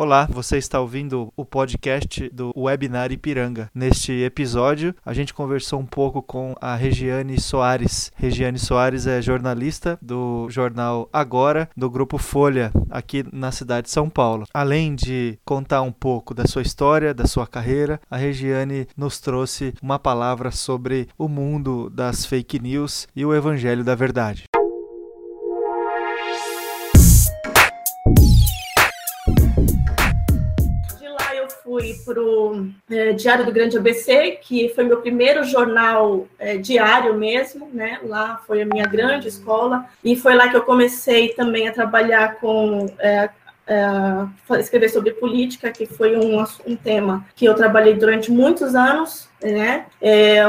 Olá, você está ouvindo o podcast do Webinar Ipiranga. Neste episódio, a gente conversou um pouco com a Regiane Soares. Regiane Soares é jornalista do jornal Agora, do grupo Folha, aqui na cidade de São Paulo. Além de contar um pouco da sua história, da sua carreira, a Regiane nos trouxe uma palavra sobre o mundo das fake news e o evangelho da verdade. Para o é, Diário do Grande ABC, que foi meu primeiro jornal é, diário mesmo, né? Lá foi a minha grande escola, e foi lá que eu comecei também a trabalhar com. É, é escrever sobre política, que foi um, um tema que eu trabalhei durante muitos anos, né? É,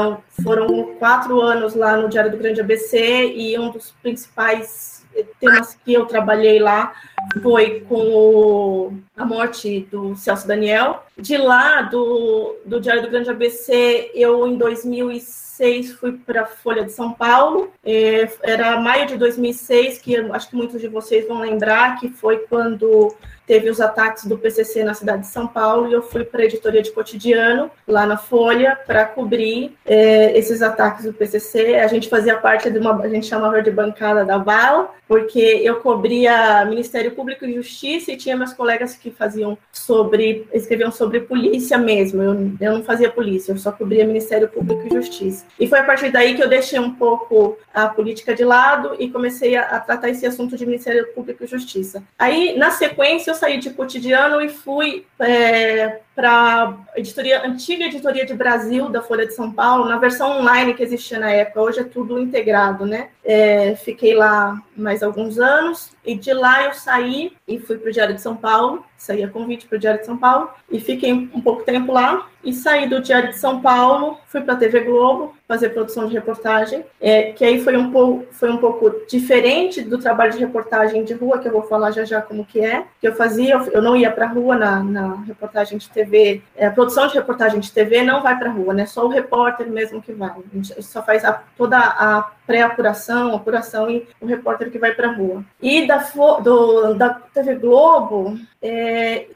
foram quatro anos lá no Diário do Grande ABC e um dos principais temas que eu trabalhei lá foi com a morte do Celso Daniel. De lá, do, do Diário do Grande ABC, eu, em 2006, fui para a Folha de São Paulo. É, era maio de 2006, que acho que muitos de vocês vão lembrar, que foi quando teve os ataques do PCC na cidade de São Paulo e eu fui para a editoria de cotidiano, lá na Folha, para cobrir é, esses ataques do PCC. A gente fazia parte de uma, a gente chamava de bancada da bala, porque eu cobria Ministério Público e Justiça e tinha meus colegas que faziam sobre, escreviam sobre polícia mesmo. Eu, eu não fazia polícia, eu só cobria Ministério Público e Justiça. E foi a partir daí que eu deixei um pouco a política de lado e comecei a, a tratar esse assunto de Ministério Público e Justiça. Aí, na sequência, eu saí de cotidiano e fui é, para editoria, antiga editoria de Brasil da Folha de São Paulo, na versão online que existia na época, hoje é tudo integrado, né? É, fiquei lá mais alguns anos e de lá eu saí e fui para o Diário de São Paulo, saí a convite para o Diário de São Paulo. E fiquei um pouco tempo lá. E saí do Diário de São Paulo, fui para a TV Globo fazer produção de reportagem, é, que aí foi um, pouco, foi um pouco diferente do trabalho de reportagem de rua, que eu vou falar já já como que é, que eu fazia, eu, não ia para a rua na, na reportagem de TV, é, a produção de reportagem de TV não vai para a rua, né, só o repórter mesmo que vai, a gente só faz a, toda a pré-apuração, apuração e o repórter que vai para a rua. E da, do, da TV Globo, é,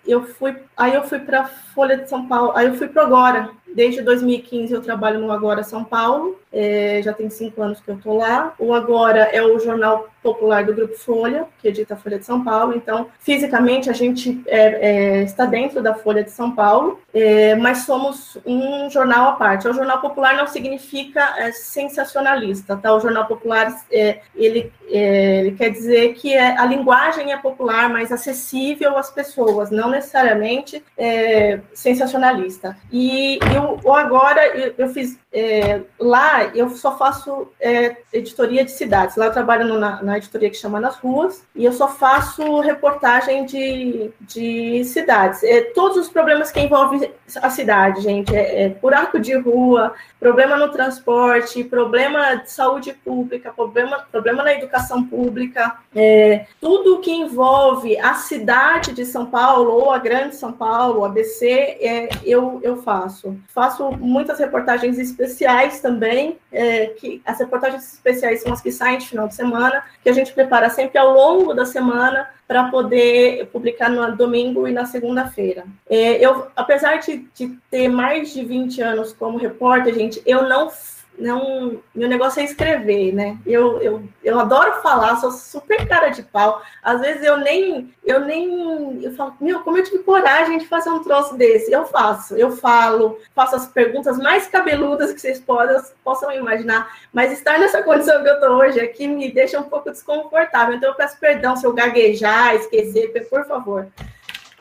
eu fui, aí eu fui para Folha de São Paulo, aí eu fui para Agora, Desde 2015 eu trabalho no Agora São Paulo, é, já tem cinco anos que eu estou lá. O Agora é o jornal popular do Grupo Folha, que edita a Folha de São Paulo. Então, fisicamente, a gente é, é, está dentro da Folha de São Paulo, é, mas somos um jornal à parte. O jornal popular não significa é, sensacionalista, tá? O jornal popular, é, ele, ele quer dizer que a linguagem é popular, mas acessível às pessoas, não necessariamente sensacionalista. E eu agora eu, eu fiz é, lá eu só faço é, editoria de cidades. Lá eu trabalho no, na, na, editoria que chama Nas Ruas e eu só faço reportagem de, de cidades. É, todos os problemas que envolvem a cidade, gente, é, é, buraco de rua, problema no transporte, problema de saúde pública, problema, problema na educação pública, é, tudo que envolve a cidade de São Paulo ou a grande São Paulo, ABC, é, eu, eu faço. Faço muitas reportagens especiais também, é, que as reportagens especiais são as que saem de final de semana, que a gente prepara sempre ao longo da semana para poder publicar no domingo e na segunda-feira. É, eu, apesar de, de ter mais de 20 anos como repórter, gente, eu não não, meu negócio é escrever, né? Eu, eu, eu adoro falar, sou super cara de pau. Às vezes eu nem, eu nem, eu falo, meu, como eu tive coragem de fazer um troço desse? Eu faço, eu falo, faço as perguntas mais cabeludas que vocês podem, possam imaginar, mas estar nessa condição que eu tô hoje aqui me deixa um pouco desconfortável. Então eu peço perdão se eu gaguejar, esquecer, por favor.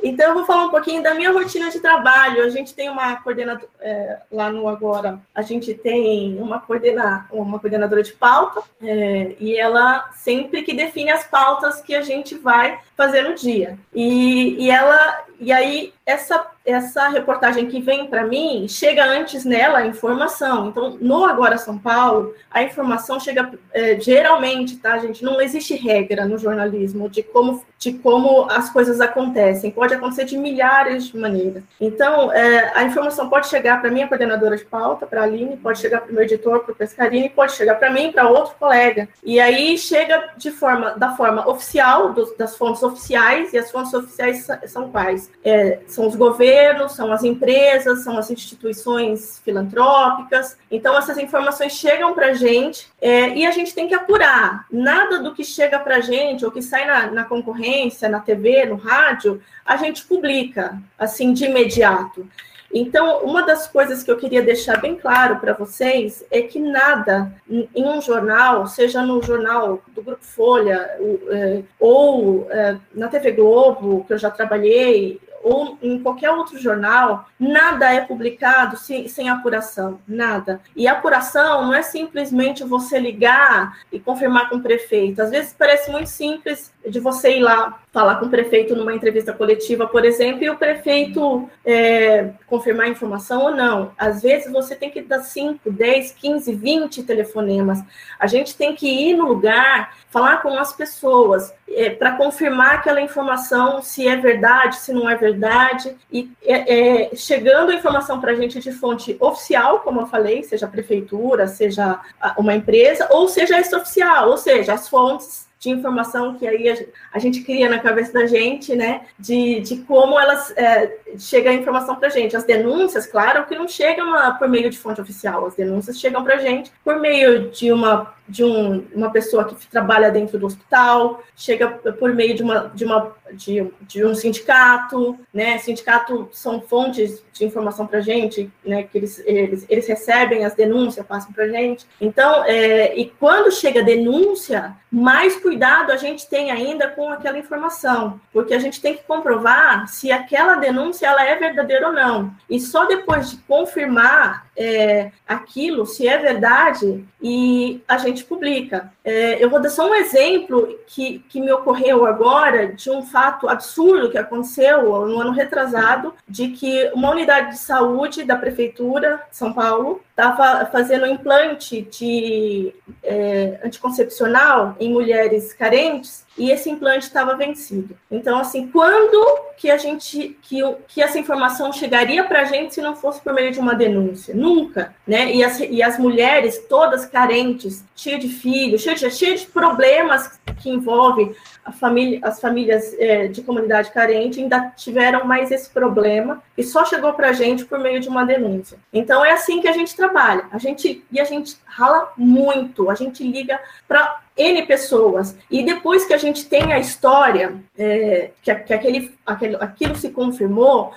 Então, eu vou falar um pouquinho da minha rotina de trabalho. A gente tem uma coordenadora, é, lá no Agora, a gente tem uma, coordena, uma coordenadora de pauta, é, e ela sempre que define as pautas que a gente vai fazer no dia. E, e ela, e aí essa, essa reportagem que vem para mim, chega antes nela a informação. Então, no Agora São Paulo, a informação chega é, geralmente, tá, gente? Não existe regra no jornalismo de como, de como as coisas acontecem. Pode acontecer de milhares de maneiras. Então, é, a informação pode chegar para minha coordenadora de pauta, para a Aline, pode chegar para o meu editor, para o Pescarini, pode chegar para mim, para outro colega. E aí chega de forma, da forma oficial, das fontes oficiais, e as fontes oficiais são quais? É, são os governos, são as empresas, são as instituições filantrópicas. Então, essas informações chegam para a gente é, e a gente tem que apurar. Nada do que chega para a gente ou que sai na, na concorrência, na TV, no rádio, a gente publica assim de imediato. Então, uma das coisas que eu queria deixar bem claro para vocês é que nada em um jornal, seja no jornal do Grupo Folha é, ou é, na TV Globo, que eu já trabalhei, ou em qualquer outro jornal, nada é publicado sem, sem apuração, nada. E apuração não é simplesmente você ligar e confirmar com o prefeito. Às vezes parece muito simples de você ir lá falar com o prefeito numa entrevista coletiva, por exemplo, e o prefeito é, confirmar a informação ou não. Às vezes você tem que dar 5, 10, 15, 20 telefonemas. A gente tem que ir no lugar, falar com as pessoas, é, para confirmar aquela informação, se é verdade, se não é verdade, e é, é chegando a informação para a gente de fonte oficial, como eu falei, seja prefeitura, seja uma empresa, ou seja extraoficial, ou seja, as fontes de informação que aí a, a, gente cria na cabeça da gente, né, de, de como elas é, chega a informação para a gente. As denúncias, claro, que não chegam por meio de fonte oficial, as denúncias chegam para a gente por meio de uma de um, uma pessoa que trabalha dentro do hospital, chega por meio de, uma, de, uma, de, de um sindicato, né? Sindicato são fontes de informação para a gente, né? Que eles, eles, eles recebem as denúncias, passam para a gente. Então, é, e quando chega denúncia, mais cuidado a gente tem ainda com aquela informação, porque a gente tem que comprovar se aquela denúncia ela é verdadeira ou não. E só depois de confirmar é, aquilo, se é verdade, e a gente publica. É, eu vou dar só um exemplo que, que me ocorreu agora de um fato absurdo que aconteceu no ano retrasado, de que uma unidade de saúde da Prefeitura de São Paulo estava fazendo implante de é, anticoncepcional em mulheres carentes e esse implante estava vencido. Então, assim, quando que a gente, que, que essa informação chegaria para a gente se não fosse por meio de uma denúncia? Nunca, né? E as, e as mulheres todas carentes, cheias de filhos, cheias de, cheias de problemas que envolvem família, as famílias é, de comunidade carente ainda tiveram mais esse problema e só chegou para a gente por meio de uma denúncia. Então é assim que a gente trabalha. A gente e a gente rala muito. A gente liga para N pessoas. E depois que a gente tem a história, é, que, que aquele, aquele, aquilo se confirmou,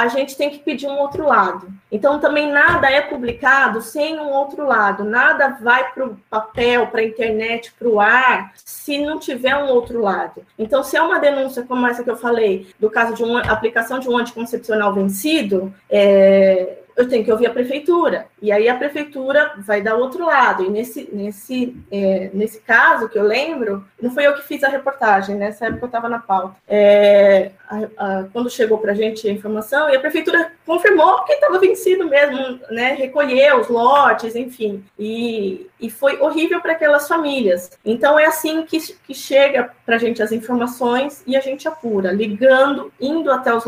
a gente tem que pedir um outro lado. Então, também nada é publicado sem um outro lado, nada vai para o papel, para a internet, para o ar, se não tiver um outro lado. Então, se é uma denúncia como essa que eu falei, do caso de uma aplicação de um anticoncepcional vencido, é, eu tenho que ouvir a prefeitura. E aí a prefeitura vai dar outro lado. E nesse, nesse, é, nesse caso que eu lembro, não foi eu que fiz a reportagem, nessa época eu estava na pauta. É, a, a, quando chegou para a gente a informação, e a prefeitura confirmou que estava vencido mesmo, né? Recolheu os lotes, enfim. E, e foi horrível para aquelas famílias. Então é assim que, que chega para a gente as informações e a gente apura, ligando, indo até os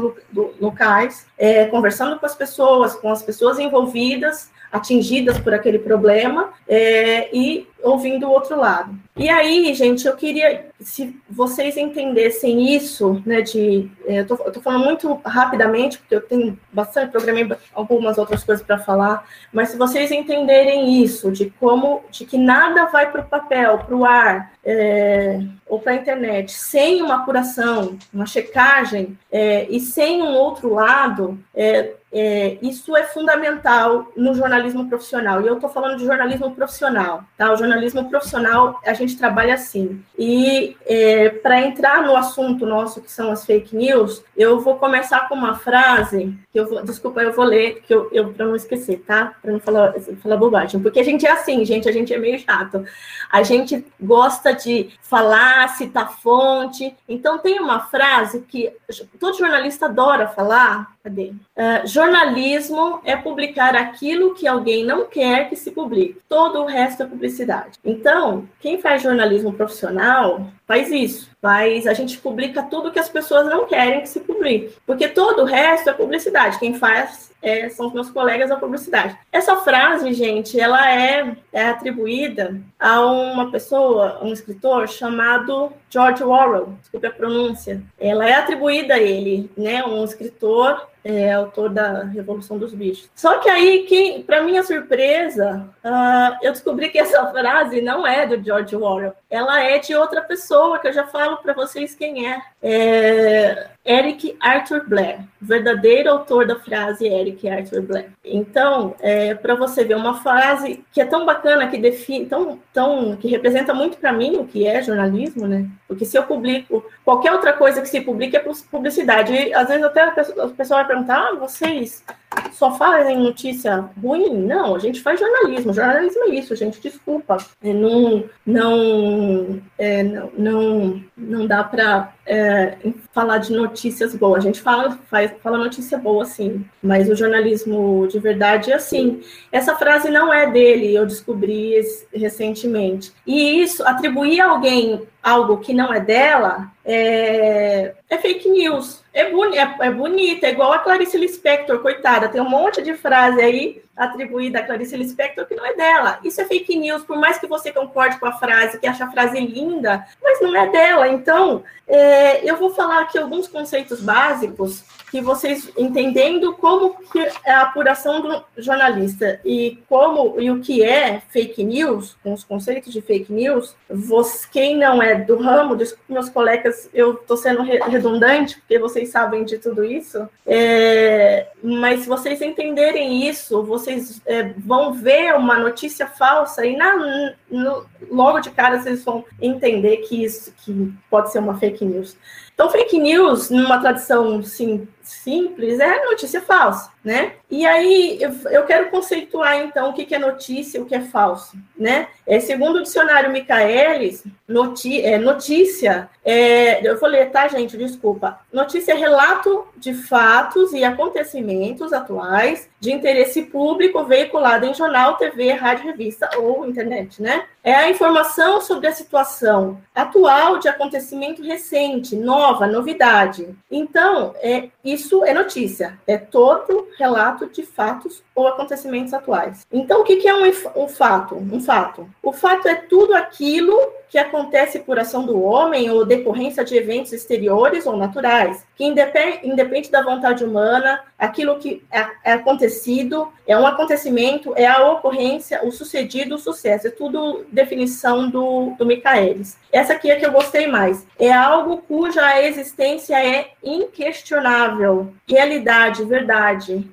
locais, é, conversando com as pessoas, com as pessoas envolvidas, atingidas por aquele problema, é, e ouvindo o outro lado. E aí, gente, eu queria, se vocês entendessem isso, né, de, tô, eu tô falando muito rapidamente, porque eu tenho bastante, programei algumas outras coisas para falar, mas se vocês entenderem isso, de como, de que nada vai para o papel, para o ar, é, ou para a internet, sem uma apuração, uma checagem, é, e sem um outro lado, é, é, isso é fundamental no jornalismo profissional. E eu estou falando de jornalismo profissional, tá? O jornalismo profissional, a gente trabalha assim. E é, para entrar no assunto nosso, que são as fake news, eu vou começar com uma frase que eu vou, desculpa, eu vou ler, que eu, eu para não esquecer, tá? Para não falar, falar bobagem. Porque a gente é assim, gente, a gente é meio chato. A gente gosta de falar, citar fonte. Então, tem uma frase que todo jornalista adora falar. Cadê? Uh, jornalismo é publicar aquilo que alguém não quer que se publique. Todo o resto é publicidade. Então, quem faz jornalismo profissional faz isso. Mas a gente publica tudo que as pessoas não querem que se publique. Porque todo o resto é publicidade. Quem faz é, são os meus colegas da publicidade. Essa frase, gente, ela é, é atribuída a uma pessoa, um escritor chamado George Orwell, desculpe a pronúncia. Ela é atribuída a ele, né, um escritor é, autor da Revolução dos Bichos. Só que aí, para minha surpresa, uh, eu descobri que essa frase não é do George Orwell. Ela é de outra pessoa, que eu já falo para vocês quem é. é. Eric Arthur Blair, verdadeiro autor da frase Eric Arthur Blair. Então, é, para você ver uma frase que é tão bacana, que define, tão, tão, que representa muito para mim o que é jornalismo, né? Porque se eu publico qualquer outra coisa que se publica é publicidade. E, às vezes até a pessoa, a pessoa perguntar: ah, vocês só fazem notícia ruim? Não, a gente faz jornalismo. Jornalismo é isso, gente. Desculpa. É, não, não, é, não, não, dá para é, falar de notícias boas. A gente fala, faz, fala notícia boa, sim. Mas o jornalismo de verdade é assim. Essa frase não é dele, eu descobri recentemente. E isso, atribuir a alguém algo que não é dela, é, é fake news. É, boni é, é, bonita, é igual a Clarice Lispector, coitada. Tem um monte de frase aí atribuída a Clarice Lispector que não é dela. Isso é fake news, por mais que você concorde com a frase, que acha a frase linda, mas não é dela. Então, é, eu vou falar aqui alguns conceitos básicos que vocês entendendo como é a apuração do jornalista e como e o que é fake news, com os conceitos de fake news, você, quem não é do ramo, meus colegas, eu estou sendo redundante, porque vocês sabem de tudo isso, é, mas se vocês entenderem isso, vocês é, vão ver uma notícia falsa e na, no, logo de cara vocês vão entender que isso que pode ser uma fake news. Então, fake news, numa tradição sim, simples, é notícia falsa, né? E aí eu, eu quero conceituar então o que, que é notícia e o que é falso, né? É, segundo o dicionário Michaelis, noti é, notícia, é, eu vou ler, tá, gente? Desculpa. Notícia é relato de fatos e acontecimentos atuais de interesse público veiculado em jornal, TV, rádio, revista ou internet, né? É a informação sobre a situação atual de acontecimento recente, nova, novidade. Então, é, isso é notícia, é todo relato de fatos ou acontecimentos atuais. Então, o que, é um, um fato? Um fato. O fato é tudo aquilo que acontece por ação do homem ou decorrência de eventos exteriores ou naturais, que independe, independe da vontade humana, aquilo que é, é, acontecido, é um acontecimento, é a ocorrência, o sucedido, o sucesso, é tudo definição do, do Michaelis. Essa aqui é que eu gostei mais. É algo cuja existência é inquestionável, realidade, verdade.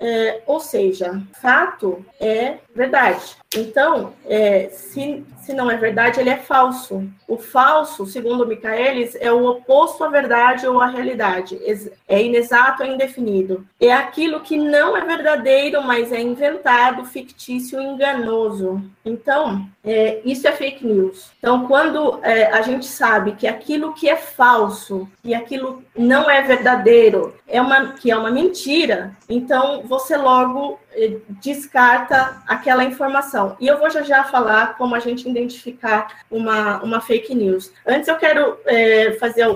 É, ou seja, fato é verdade. Então, é, se, se não é verdade, ele é falso. O falso, segundo Michaelis, é o oposto à verdade ou à realidade. É inexato, é indefinido. É aquilo que não é verdadeiro, mas é inventado, fictício, enganoso. Então, é, isso é fake news. Então, quando é, a gente sabe que aquilo que é falso e aquilo não é verdadeiro, é uma, que é uma mentira, então você logo descarta aquela informação. E eu vou já já falar como a gente identificar uma, uma fake news. Antes eu quero é, fazer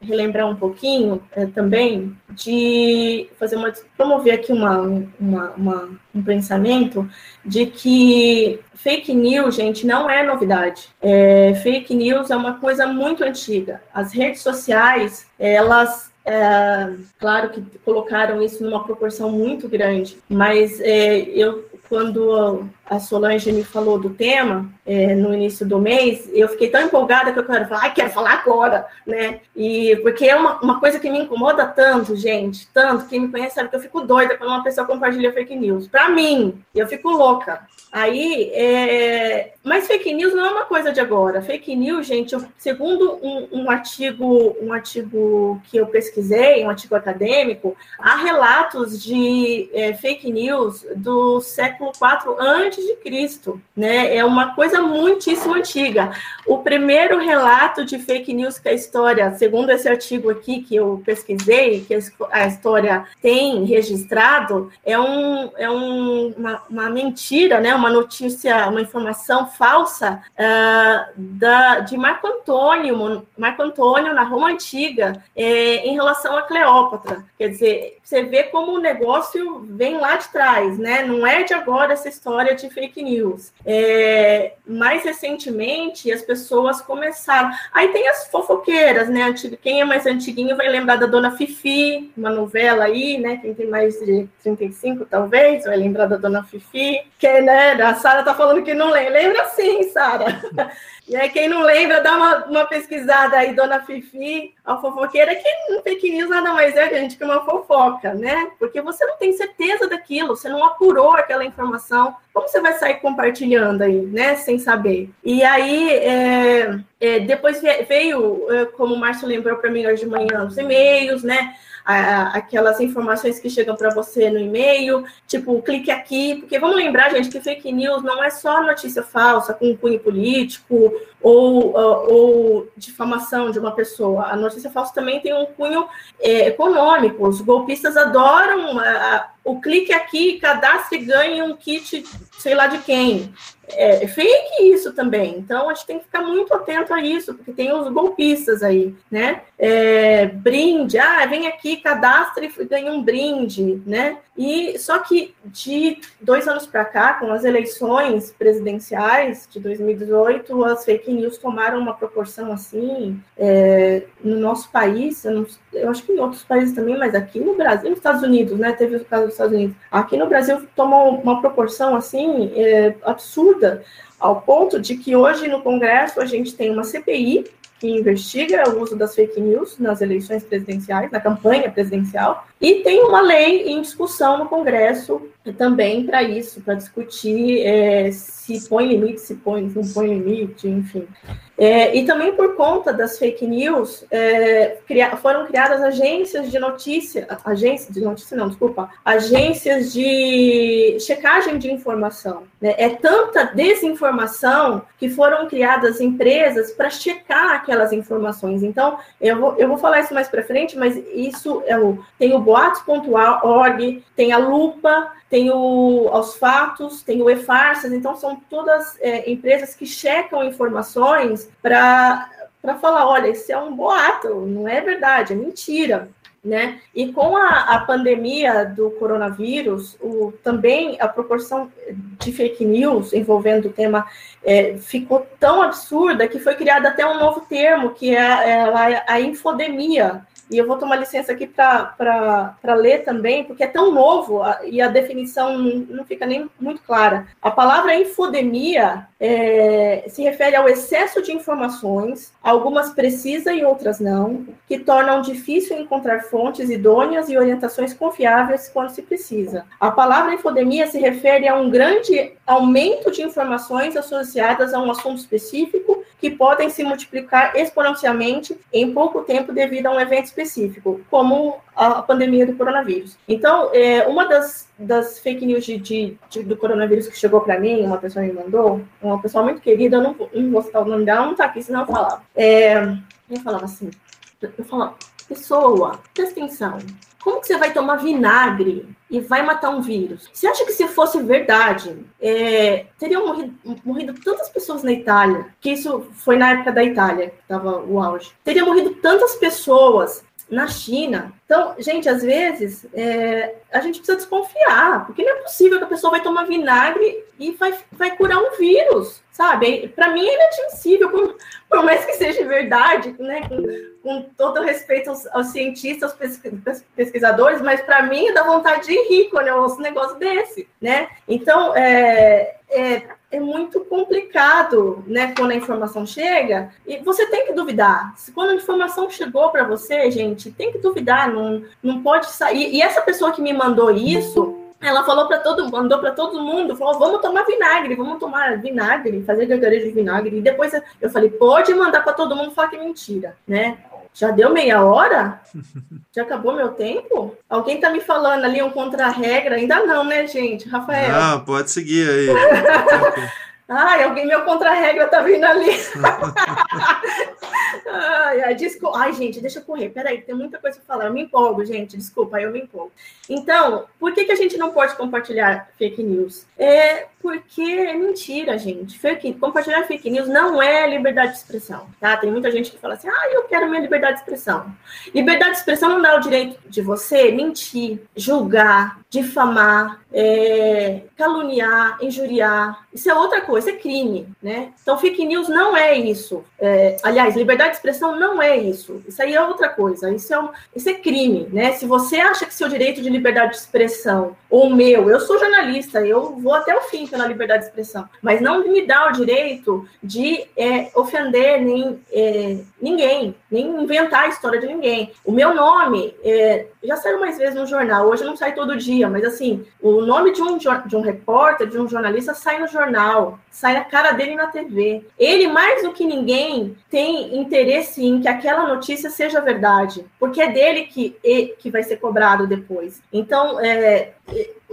relembrar um pouquinho é, também de fazer uma promover aqui uma, uma, uma, um pensamento de que fake news, gente, não é novidade. É, fake news é uma coisa muito antiga. As redes sociais, elas é, claro que colocaram isso numa proporção muito grande, mas é, eu quando a Solange me falou do tema é, no início do mês, eu fiquei tão empolgada que eu quero falar, ah, quero falar agora, né? E porque é uma, uma coisa que me incomoda tanto, gente, tanto, quem me conhece sabe que eu fico doida quando uma pessoa compartilha fake news. Para mim, eu fico louca. Aí, é... mas fake news não é uma coisa de agora. Fake news, gente, eu, segundo um, um, artigo, um artigo que eu pesquisei, um artigo acadêmico, há relatos de é, fake news do século IV antes de Cristo, né? É uma coisa muitíssimo antiga. O primeiro relato de fake news que a história, segundo esse artigo aqui que eu pesquisei, que a história tem registrado, é, um, é um, uma, uma mentira, né? uma notícia, uma informação falsa uh, da, de Marco Antônio, Marco Antônio na Roma Antiga, é, em relação a Cleópatra. Quer dizer, você vê como o negócio vem lá de trás, né? Não é de agora essa história de fake news. É, mais recentemente, as pessoas começaram. Aí tem as fofoqueiras, né? Quem é mais antiguinho vai lembrar da Dona Fifi, uma novela aí, né? Quem tem mais de 35, talvez, vai lembrar da Dona Fifi, que, né? A Sara tá falando que não lembra. Lembra sim, Sara. E aí, quem não lembra, dá uma, uma pesquisada aí, Dona Fifi, a fofoqueira, que fake news nada mais é, gente, que uma fofoca, né? Porque você não tem certeza daquilo, você não apurou aquela informação. Como você vai sair compartilhando aí, né? Sem saber. E aí, é, é, depois veio, é, como o Márcio lembrou para mim hoje de manhã, os e-mails, né? aquelas informações que chegam para você no e-mail, tipo, clique aqui, porque vamos lembrar, gente, que fake news não é só notícia falsa com cunho político ou, ou difamação de uma pessoa. A notícia falsa também tem um cunho é, econômico. Os golpistas adoram o clique aqui, cadastre e ganhe um kit, sei lá de quem. É, é fake isso também. Então, a gente tem que ficar muito atento a isso, porque tem os golpistas aí, né? É, brinde, ah, vem aqui, cadastre e ganha um brinde, né? E só que de dois anos para cá, com as eleições presidenciais de 2018, as fake news tomaram uma proporção assim é, no nosso país. Eu, não, eu, acho que em outros países também, mas aqui no Brasil, nos Estados Unidos, né? Teve o caso dos Estados Unidos. Aqui no Brasil tomou uma proporção assim é, absurda, ao ponto de que hoje no Congresso a gente tem uma CPI que investiga o uso das fake news nas eleições presidenciais, na campanha presidencial, e tem uma lei em discussão no Congresso também para isso, para discutir é, se põe limite, se põe, não põe limite, enfim. É, e também por conta das fake news, é, foram criadas agências de notícia, agências de notícia não, desculpa, agências de checagem de informação. Né? É tanta desinformação que foram criadas empresas para checar aquelas informações. Então, eu vou, eu vou falar isso mais para frente, mas isso é o, tem o boatos.org, tem a Lupa, tem o Aos Fatos, tem o E-Farsas, então são todas é, empresas que checam informações para falar, olha, isso é um boato, não é verdade, é mentira. Né? E com a, a pandemia do coronavírus, o, também a proporção de fake news envolvendo o tema é, ficou tão absurda que foi criado até um novo termo, que é, é a infodemia, e eu vou tomar licença aqui para ler também, porque é tão novo e a definição não fica nem muito clara. A palavra infodemia é, se refere ao excesso de informações, algumas precisas e outras não, que tornam difícil encontrar fontes idôneas e orientações confiáveis quando se precisa. A palavra infodemia se refere a um grande aumento de informações associadas a um assunto específico que podem se multiplicar exponencialmente em pouco tempo devido a um evento específico, como a pandemia do coronavírus. Então, é, uma das, das fake news de, de, de do coronavírus que chegou para mim, uma pessoa me mandou, uma pessoa muito querida, eu não, não vou citar o nome dela, não está aqui, senão eu falava. É, eu falava assim, eu falava, pessoa, presta atenção, como que você vai tomar vinagre e vai matar um vírus? Você acha que se fosse verdade, é, teriam morrido, morrido, tantas pessoas na Itália, que isso foi na época da Itália, que estava o auge. Teria morrido tantas pessoas na China. Então, gente, às vezes é, a gente precisa desconfiar, porque não é possível que a pessoa vai tomar vinagre e vai, vai curar um vírus, sabe? Para mim é inadmissível, por, por, mais que seja verdade, né? Com, com todo respeito aos, aos cientistas, aos pesquisadores, mas para mim dá vontade de rir quando eu ouço um negócio desse, né? Então, é, é, muito complicado, né? Quando a informação chega, e você tem que duvidar. Quando a informação chegou para você, gente, tem que duvidar, não, não pode sair. E essa pessoa que me mandou isso, ela falou para todo mundo, mandou para todo mundo, falou: vamos tomar vinagre, vamos tomar vinagre, fazer gargarejo de vinagre. E depois eu falei: pode mandar para todo mundo falar que é mentira, né? Já deu meia hora? Já acabou meu tempo? Alguém tá me falando ali um contra-regra? Ainda não, né, gente? Rafael? Ah, pode seguir aí. Ai, alguém, meu contra-regra tá vindo ali. ai, ai, desculpa. Ai, gente, deixa eu correr. Peraí, tem muita coisa para falar. Eu me empolgo, gente. Desculpa, eu me empolgo. Então, por que, que a gente não pode compartilhar fake news? É porque é mentira, gente. Fake, compartilhar fake news não é liberdade de expressão, tá? Tem muita gente que fala assim, ah, eu quero minha liberdade de expressão. Liberdade de expressão não dá o direito de você mentir, julgar, difamar, é, caluniar, injuriar. Isso é outra coisa, é crime, né? Então, fake news não é isso. É, aliás, liberdade de expressão não é isso. Isso aí é outra coisa. Isso é, um, isso é crime, né? Se você acha que seu direito de liberdade de expressão, ou meu, eu sou jornalista, eu vou até o fim pela liberdade de expressão, mas não me dá o direito de é, ofender nem é, ninguém, nem inventar a história de ninguém. O meu nome é, já saiu mais vezes no jornal, hoje não sai todo dia, mas assim, o nome de um, de um repórter, de um jornalista, sai no jornal, sai a cara dele na TV. Ele, mais do que ninguém, tem interesse em que aquela notícia seja verdade, porque é dele que, que vai ser cobrado depois. Então, é,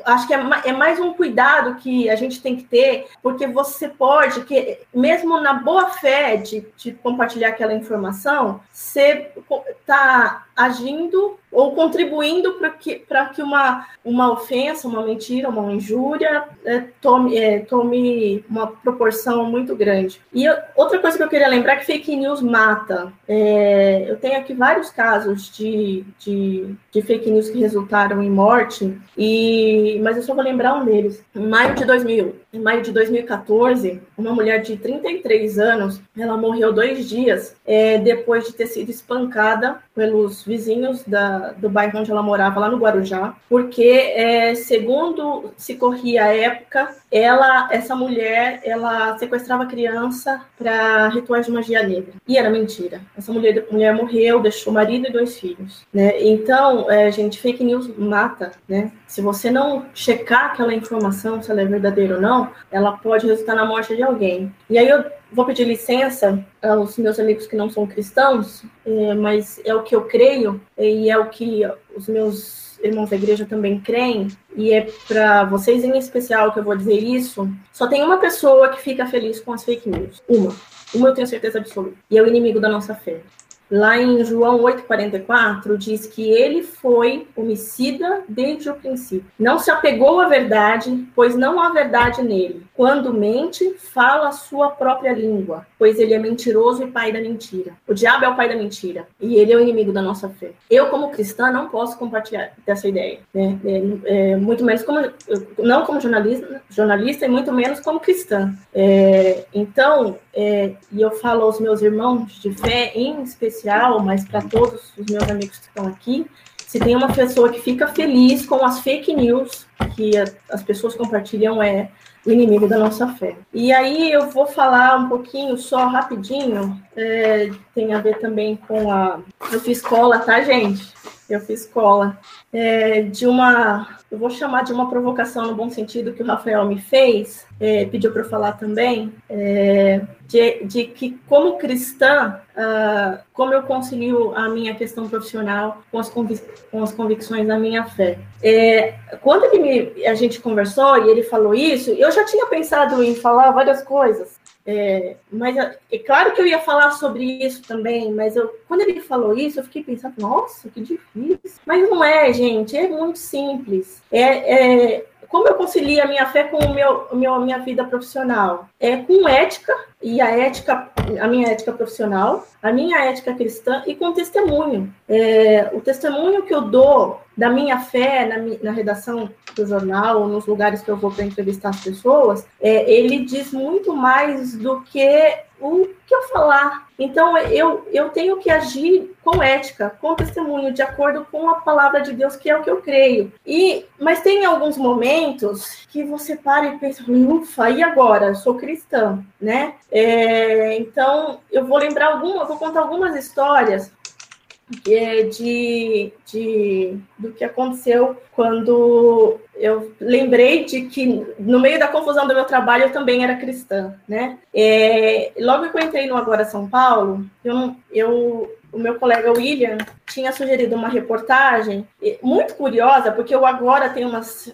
acho que é, é, mais um cuidado que a gente tem que ter, porque você pode, que mesmo na boa fé de, de compartilhar aquela informação, você está agindo ou contribuindo para que, que uma, uma ofensa, uma mentira, uma injúria é, tome, é, tome uma proporção muito grande. E eu, outra coisa que eu queria lembrar é que fake news mata. É, eu tenho aqui vários casos de, de, de, fake news que resultaram em morte, e, mas eu só vou lembrar um deles. Em maio de 2000, em maio de 2014, uma mulher de 33 anos, ela morreu dois dias é, depois de ter sido espancada pelos vizinhos da, do bairro onde ela morava, lá no Guarujá, porque, é, segundo se corria a época, ela, essa mulher, ela sequestrava criança para rituais de magia negra. E era mentira. Essa mulher, mulher morreu, deixou marido e dois filhos. Né? Então, é, gente, fake news mata. Né? Se você não checar aquela informação, se ela é verdadeira ou não, ela pode resultar na morte de alguém. E aí eu vou pedir licença aos meus amigos que não são cristãos, é, mas é o que eu creio e é o que os meus irmãos da igreja também creem, e é para vocês em especial que eu vou dizer isso. Só tem uma pessoa que fica feliz com as fake news. Uma. Uma eu tenho certeza absoluta. E é o inimigo da nossa fé. Lá em João 8,44, diz que ele foi homicida desde o princípio. Não se apegou à verdade, pois não há verdade nele. Quando mente, fala a sua própria língua, pois ele é mentiroso e pai da mentira. O diabo é o pai da mentira e ele é o inimigo da nossa fé. Eu, como cristã, não posso compartilhar dessa ideia. Né? É, é, muito menos como, não como jornalista, jornalista e muito menos como cristã. É, então, é, e eu falo aos meus irmãos de fé, em especial, mas para todos os meus amigos que estão aqui, se tem uma pessoa que fica feliz com as fake news que as pessoas compartilham, é inimigo da nossa fé. E aí eu vou falar um pouquinho, só rapidinho, é, tem a ver também com a. Eu fiz escola, tá, gente? Eu fiz escola. É, de uma eu vou chamar de uma provocação no bom sentido que o Rafael me fez, é, pediu para eu falar também, é, de, de, que como cristã, uh, como eu concilio a minha questão profissional com as, convic com as convicções da minha fé. É, quando me, a gente conversou e ele falou isso, eu já tinha pensado em falar várias coisas, é, mas é claro que eu ia falar sobre isso também, mas eu, quando ele falou isso, eu fiquei pensando, nossa, que difícil. Mas não é, gente, é muito simples. É, é como eu concilio a minha fé com o meu, meu, minha vida profissional? É com ética, e a ética, a minha ética profissional, a minha ética cristã e com testemunho. É, o testemunho que eu dou da minha fé na, na redação do jornal, nos lugares que eu vou para entrevistar as pessoas, é, ele diz muito mais do que o que eu falar? Então, eu, eu tenho que agir com ética, com testemunho, de acordo com a palavra de Deus, que é o que eu creio. E, mas tem alguns momentos que você para e pensa, ufa, e agora? Eu sou cristã, né? É, então, eu vou lembrar algumas, vou contar algumas histórias de, de, do que aconteceu quando eu lembrei de que no meio da confusão do meu trabalho eu também era cristã, né? É, logo que eu entrei no Agora São Paulo, eu, eu o meu colega William tinha sugerido uma reportagem muito curiosa, porque o Agora tem umas,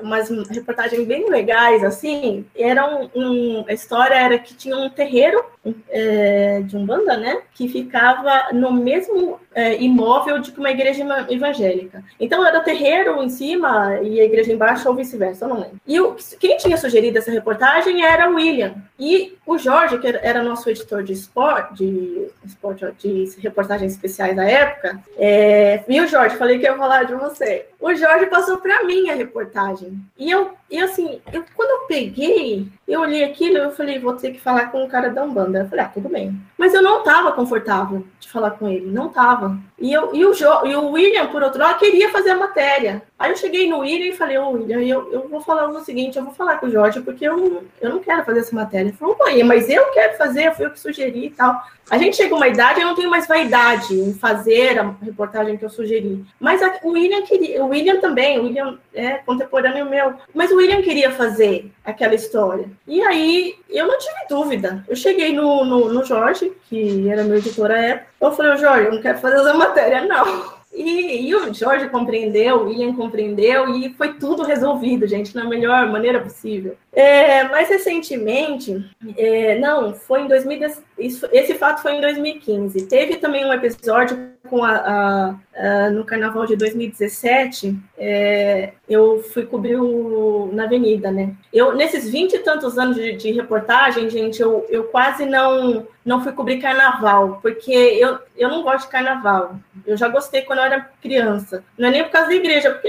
umas reportagens bem legais, assim. Era um, um a história era que tinha um terreiro é, de Umbanda, né? Que ficava no mesmo é, imóvel de uma igreja evangélica. Então era o terreiro em cima e a igreja embaixo, ou vice-versa, eu não lembro. E o, quem tinha sugerido essa reportagem era o William. E o Jorge, que era nosso editor de esporte, de, esporte, de reportagens especiais da época, é, viu, Jorge? Falei que ia falar de você. O Jorge passou para mim a reportagem. E eu, e assim, eu, quando eu peguei, eu olhei aquilo, eu falei, vou ter que falar com o cara da Umbanda. Eu falei, ah, tudo bem. Mas eu não estava confortável de falar com ele, não estava. E, eu, e, o jo, e o William, por outro lado, queria fazer a matéria. Aí eu cheguei no William e falei, ô William, eu, eu vou falar o seguinte, eu vou falar com o Jorge, porque eu, eu não quero fazer essa matéria. Ele falou, mãe, mas eu quero fazer, fui eu que sugeri e tal. A gente chega uma idade, eu não tenho mais vaidade em fazer a reportagem que eu sugeri. Mas a, o William queria, o William também, o William é contemporâneo meu, mas o William queria fazer aquela história. E aí eu não tive dúvida. Eu cheguei no, no, no Jorge, que era meu editor à época, eu falei, Jorge, eu não quero fazer essa matéria, não. E, e, o Jorge compreendeu, o William compreendeu, e foi tudo resolvido, gente, na melhor maneira possível. É, mais recentemente, é, não, foi em 2000, isso, esse fato foi em 2015. Teve também um episódio com a, a, a no Carnaval de 2017, é, eu fui cobrir o, na Avenida, né? Eu, nesses 20 e tantos anos de, de, reportagem, gente, eu, eu quase não, não fui cobrir Carnaval, porque eu, eu não gosto de Carnaval. Eu já gostei quando eu era criança. Não é nem por causa da igreja, porque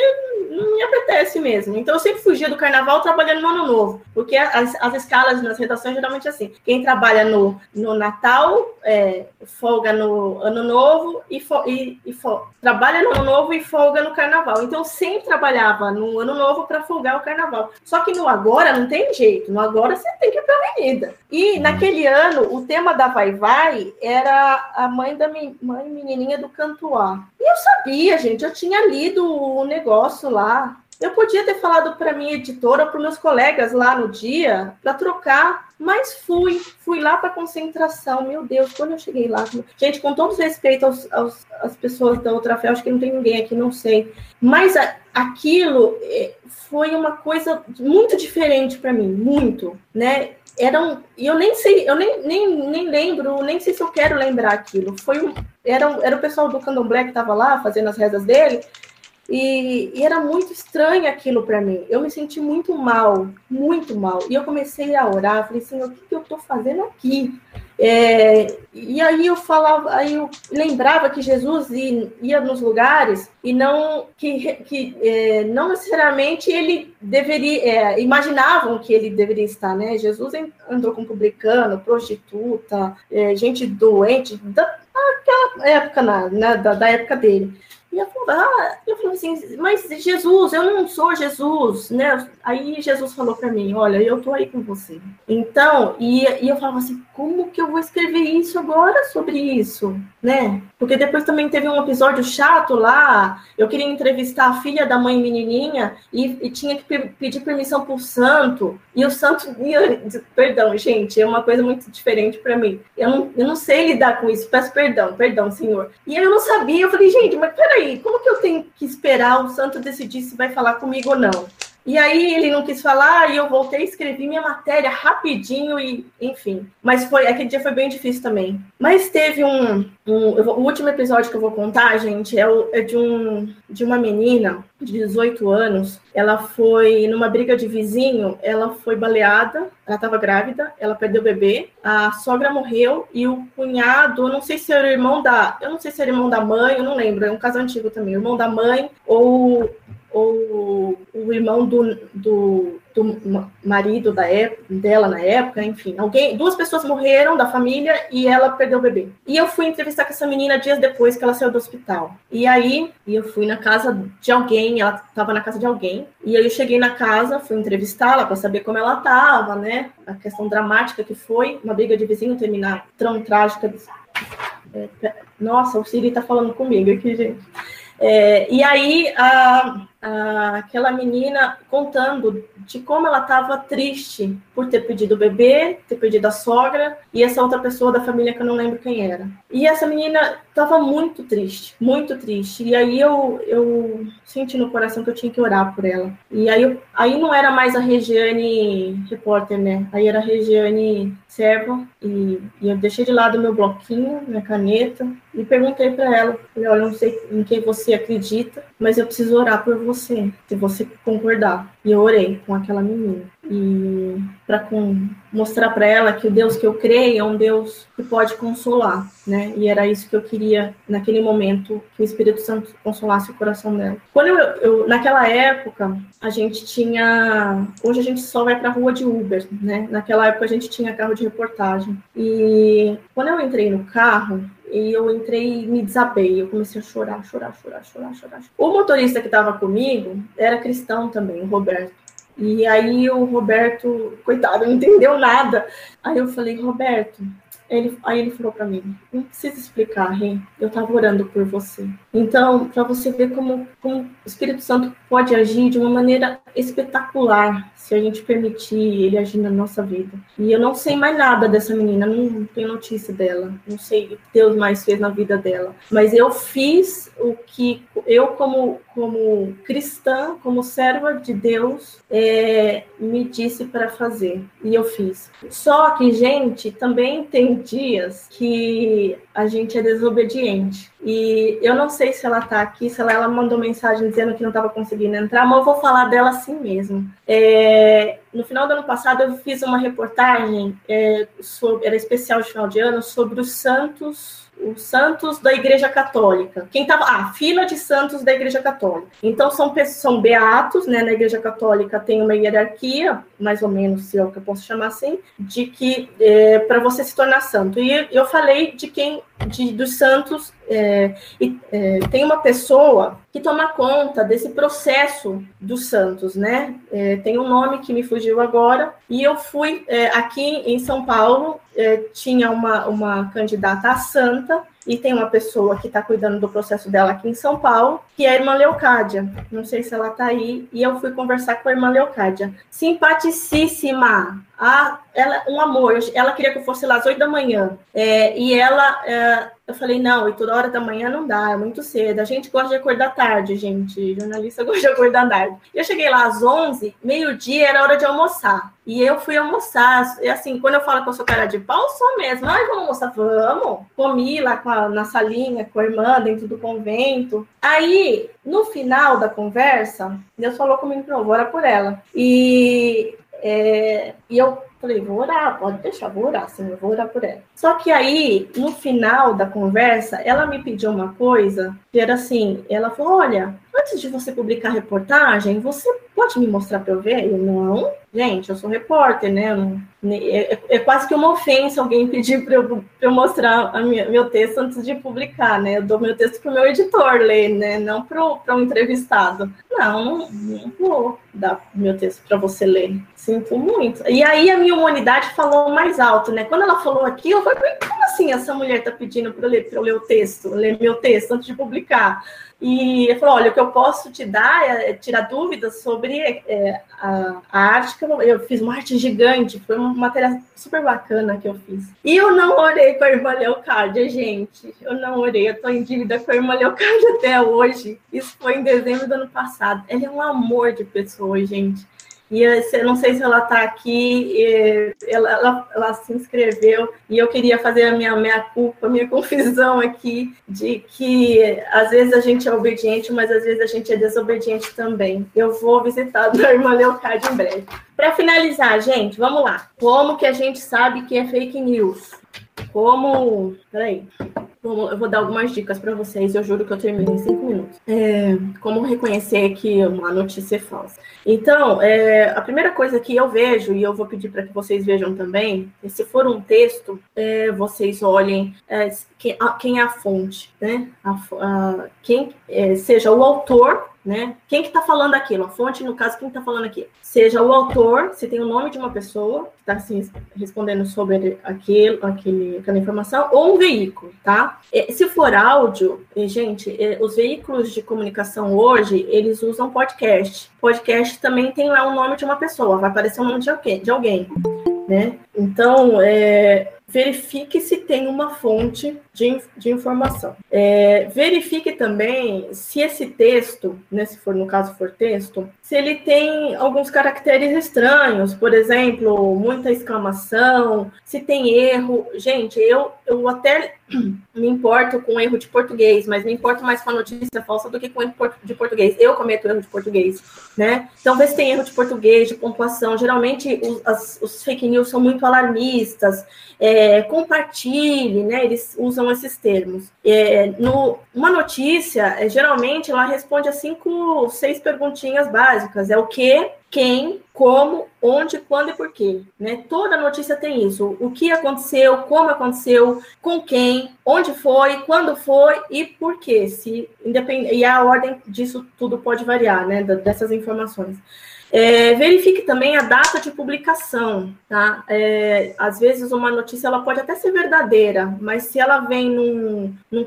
não me apetece mesmo. Então eu sempre fugia do Carnaval trabalhando no Ano Novo, porque as, as escalas nas redações geralmente é assim. Quem trabalha no, no Natal, é, folga no Ano Novo e, fo, e, e fo, trabalha no Ano Novo e folga no Carnaval. Então, sempre trabalhava no Ano Novo para folgar o Carnaval. Só que no agora não tem jeito. No agora você tem que ir para a avenida. E hum. naquele ano, o tema da Vai Vai era a mãe da mi, mãe menininha do Cantuá. Eu sabia, gente, eu tinha lido o negócio lá eu podia ter falado para minha editora, para meus colegas lá no dia, para trocar, mas fui, fui lá para concentração. Meu Deus, quando eu cheguei lá, gente, com todo respeito aos, aos, às pessoas da outra fé, acho que não tem ninguém aqui, não sei, mas a, aquilo eh, foi uma coisa muito diferente para mim, muito, né? Eram, e eu nem sei, eu nem, nem, nem lembro, nem sei se eu quero lembrar aquilo. Foi um, era, era o pessoal do Candomblé que estava lá fazendo as rezas dele, e, e, era muito estranho aquilo para mim. Eu me senti muito mal, muito mal. E eu comecei a orar, falei, Senhor, o que, que eu estou fazendo aqui? É, e aí eu falava, aí eu lembrava que Jesus ia nos lugares e não que, que é, não necessariamente ele deveria, é, imaginavam que ele deveria estar, né? Jesus andou com publicano, prostituta, é, gente doente, daquela época, na da, da época dele. E eu ah, eu falei assim, mas Jesus, eu não sou Jesus, né? Aí Jesus falou para mim, olha, eu tô aí com você. Então, e, e eu falava assim, como que eu vou escrever isso agora sobre isso, né? Porque depois também teve um episódio chato lá, eu queria entrevistar a filha da mãe menininha e, e tinha que pedir permissão pro santo, e o santo, perdão, gente, é uma coisa muito diferente para mim. Eu não, eu não sei lidar com isso, peço perdão, perdão, senhor. E eu não sabia, eu falei, gente, mas peraí, como que eu tenho que esperar o santo decidir se vai falar comigo ou não? E aí ele não quis falar e eu voltei, escrevi minha matéria rapidinho e, enfim. Mas foi aquele dia foi bem difícil também. Mas teve um, um o último episódio que eu vou contar, gente, é, o, é de um de uma menina de 18 anos. Ela foi numa briga de vizinho, ela foi baleada, ela estava grávida, ela perdeu o bebê, a sogra morreu e o cunhado, não sei se era irmão da, eu não sei se era irmão da mãe, eu não lembro, é um caso antigo também, irmão da mãe ou ou o irmão do, do, do marido da época, dela na época, enfim, alguém, duas pessoas morreram da família e ela perdeu o bebê. E eu fui entrevistar com essa menina dias depois que ela saiu do hospital. E aí eu fui na casa de alguém, ela estava na casa de alguém. E aí eu cheguei na casa, fui entrevistá-la para saber como ela estava, né? A questão dramática que foi, uma briga de vizinho terminar tão trágica. É, nossa, o Siri está falando comigo aqui, gente. É, e aí a, a, aquela menina contando de como ela estava triste por ter pedido o bebê, ter pedido a sogra e essa outra pessoa da família que eu não lembro quem era. E essa menina estava muito triste, muito triste. E aí eu, eu senti no coração que eu tinha que orar por ela. E aí, eu, aí não era mais a Regiane repórter, né? Aí era a Regiane serva. E, e eu deixei de lado meu bloquinho, minha caneta e perguntei para ela: Olha, eu não sei em quem você acredita, mas eu preciso orar por você, se você concordar. E eu orei com aquela menina. E para mostrar para ela que o Deus que eu creio é um Deus que pode consolar, né? E era isso que eu queria naquele momento que o Espírito Santo consolasse o coração dela. Quando eu, eu naquela época a gente tinha, hoje a gente só vai para rua de Uber, né? Naquela época a gente tinha carro de reportagem. E quando eu entrei no carro, e eu entrei e me desabei. Eu comecei a chorar, chorar, chorar, chorar, chorar. O motorista que estava comigo era cristão também, o Roberto. E aí o Roberto, coitado, não entendeu nada. Aí eu falei, Roberto, ele, aí ele falou para mim: não precisa explicar, Rê, eu estava orando por você. Então, para você ver como, como o Espírito Santo pode agir de uma maneira espetacular se a gente permitir ele agir na nossa vida. E eu não sei mais nada dessa menina, não tenho notícia dela, não sei o que Deus mais fez na vida dela. Mas eu fiz o que eu, como, como cristã, como serva de Deus, é, me disse para fazer. E eu fiz. Só que, gente, também tem dias que a gente é desobediente. E eu não sei se ela tá aqui, se ela, ela mandou mensagem dizendo que não estava conseguindo entrar, mas eu vou falar dela assim mesmo. É, no final do ano passado, eu fiz uma reportagem é, sobre, era especial de final de ano, sobre os santos os santos da Igreja Católica. Quem estava? Ah, fila de santos da Igreja Católica. Então são são beatos, né? Na Igreja Católica tem uma hierarquia, mais ou menos, se é o que eu posso chamar assim, de que é, para você se tornar santo. E eu falei de quem, de, dos santos. É, e, é, tem uma pessoa que toma conta desse processo dos santos, né? É, tem um nome que me fugiu agora. E eu fui é, aqui em São Paulo é, tinha uma, uma candidata a santa e tem uma pessoa que está cuidando do processo dela aqui em São Paulo, que é a irmã Leocádia. Não sei se ela está aí. E eu fui conversar com a irmã Leocádia. Simpaticíssima. Ah, ela, um amor. Ela queria que eu fosse lá às oito da manhã. É, e ela, é, eu falei, não, e toda hora da manhã não dá, é muito cedo. A gente gosta de acordar tarde, gente. Jornalista gosta de acordar tarde. Eu cheguei lá às onze, meio-dia era hora de almoçar. E eu fui almoçar. E assim, quando eu falo que eu sou cara de pau, sou mesmo. Ai, vamos almoçar? Vamos. Comi lá a, na salinha com a irmã, dentro do convento. Aí, no final da conversa, Deus falou comigo, não, vou orar por ela. E, é, e eu Falei, vou orar, pode deixar, vou orar, senhor, vou orar por ela. Só que aí, no final da conversa, ela me pediu uma coisa, que era assim, ela falou, olha, antes de você publicar a reportagem, você pode me mostrar para eu ver? Eu, não, gente, eu sou repórter, né? Não, é, é, é, quase que uma ofensa alguém pedir para eu, eu, mostrar minha, meu texto antes de publicar, né? Eu dou meu texto para o meu editor ler, né? Não para um entrevistado. Não, não, vou dar meu texto para você ler. Sinto muito. E aí a minha humanidade falou mais alto, né? Quando ela falou aqui, eu falei, assim essa mulher está pedindo para eu ler, eu ler o texto, ler meu texto antes de publicar? E ele falou: olha, o que eu posso te dar é, é tirar dúvidas sobre é, a, a, arte que eu, eu, fiz uma arte gigante, foi uma matéria super bacana que eu fiz. E eu não orei com a irmã Leocádia, gente. Eu não orei, eu tô em dívida com a irmã Leocádia até hoje. Isso foi em dezembro do ano passado. Ela é um amor de pessoa, gente. E eu não sei se ela está aqui, ela, ela, ela, se inscreveu, e eu queria fazer a minha, minha culpa, a minha confusão aqui, de que às vezes a gente é obediente, mas às vezes a gente é desobediente também. Eu vou visitar a irmã Leocádia em breve. Para finalizar, gente, vamos lá. Como que a gente sabe que é fake news? Como. Peraí. Eu vou dar algumas dicas para vocês, eu juro que eu termino em cinco minutos. É, como reconhecer que uma notícia é falsa. Então, é, a primeira coisa que eu vejo, e eu vou pedir para que vocês vejam também, é se for um texto, é, vocês olhem é, quem, a, quem, é a fonte, né? A, a, quem é, seja o autor né? Quem que está falando aquilo? A fonte, no caso, quem está falando aqui? Seja o autor, se tem o nome de uma pessoa que está assim, respondendo sobre aquilo, aquele, aquela informação, ou um veículo, tá? Se for áudio, gente, os veículos de comunicação hoje, eles usam podcast. Podcast também tem lá o nome de uma pessoa, vai aparecer o nome de alguém, de alguém né? Então, é, verifique se tem uma fonte de, de informação. É, verifique também se esse texto, né, se for no caso for texto, se ele tem alguns caracteres estranhos, por exemplo, muita exclamação, se tem erro. Gente, eu, eu até me importo com erro de português, mas me importo mais com a notícia falsa do que com erro de português. Eu cometo erro de português, né? Então, vê se tem erro de português, de pontuação. Geralmente, os, as, os fake news são muito alarmistas. É, compartilhe, né? Eles usam esses termos. É, no, uma notícia, é, geralmente, ela responde a cinco, seis perguntinhas básicas. É o que, quem, como, onde, quando e por quê. Né? Toda notícia tem isso. O que aconteceu, como aconteceu, com quem, onde foi, quando foi e por quê. Se, independ... E a ordem disso tudo pode variar, né? Dessas informações. É, verifique também a data de publicação, tá? É, às vezes uma notícia ela pode até ser verdadeira, mas se ela vem num, num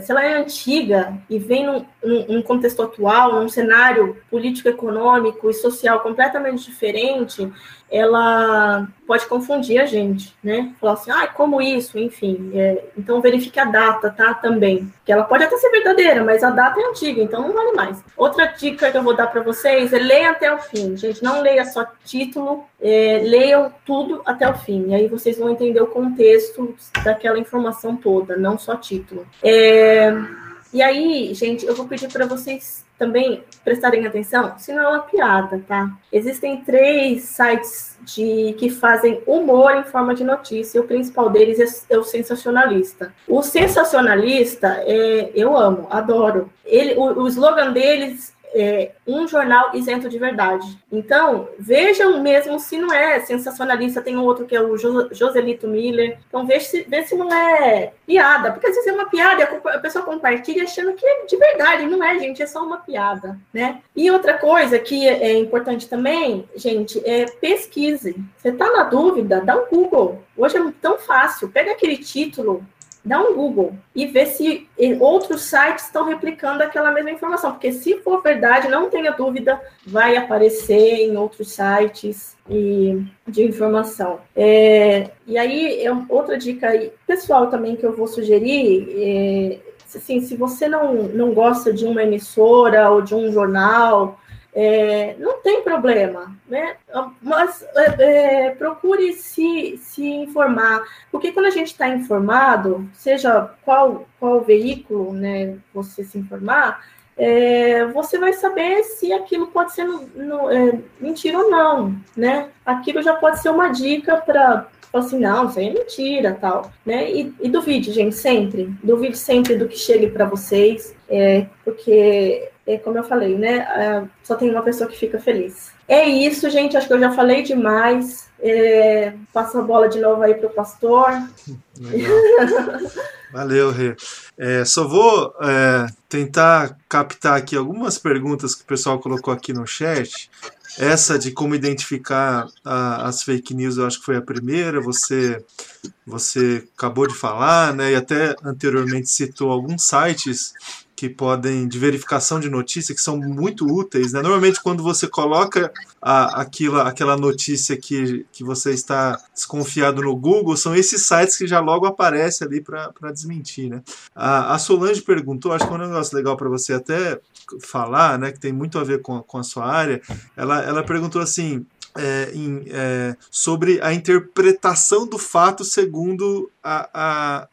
se ela é antiga e vem num, num, contexto atual, num cenário político, econômico e social completamente diferente, ela pode confundir a gente, né? Falar assim, ah, como isso, enfim. É, então verifique a data, tá? Também. Que ela pode até ser verdadeira, mas a data é antiga, então não vale mais. Outra dica que eu vou dar para vocês é leia até o fim, gente. Não leia só título, é, leiam tudo até o fim. E aí vocês vão entender o contexto daquela informação toda, não só título. É, e aí, gente, eu vou pedir para vocês também prestarem atenção, se não é uma piada, tá? Existem três sites de que fazem humor em forma de notícia, o principal deles é, é o sensacionalista. O sensacionalista, é, eu amo, adoro. Ele, o, o slogan deles é, um jornal isento de verdade. Então, vejam mesmo se não é sensacionalista. Tem um outro que é o Joselito Miller. Então, veja se, se não é piada. Porque às vezes é uma piada a pessoa compartilha achando que é de verdade. Não é, gente, é só uma piada, né? E outra coisa que é importante também, gente, é pesquise. Você está na dúvida? Dá um Google. Hoje é tão fácil. Pega aquele título dá um Google e vê se outros sites estão replicando aquela mesma informação, porque se for verdade, não tenha dúvida, vai aparecer em outros sites e de informação. É, e aí, é outra dica aí, pessoal também que eu vou sugerir, é, assim, se você não, não gosta de uma emissora ou de um jornal, é, não tem problema, né? Mas é, é, procure se, se informar, porque quando a gente está informado, seja qual, qual veículo né, você se informar, é, você vai saber se aquilo pode ser no, no, é, mentira ou não, né? Aquilo já pode ser uma dica para assim, não, isso aí é mentira, tal, né? E, e duvide, gente, sempre, duvide sempre do que chegue para vocês, é, porque é, como eu falei, né? É, só tem uma pessoa que fica feliz. É isso, gente. Acho que eu já falei demais. É, passo a bola de novo aí para o pastor. Valeu, Rê. É, só vou é, tentar captar aqui algumas perguntas que o pessoal colocou aqui no chat. Essa de como identificar a, as fake news, eu acho que foi a primeira. Você, você acabou de falar, né? E até anteriormente citou alguns sites que podem de verificação de notícia que são muito úteis. Né? Normalmente, quando você coloca a, aquilo, aquela notícia que, que você está desconfiado no Google, são esses sites que já logo aparecem ali para desmentir. Né? A, a Solange perguntou, acho que é um negócio legal para você até falar, né, que tem muito a ver com, com a sua área. Ela, ela perguntou assim: é, em, é, sobre a interpretação do fato segundo a, a,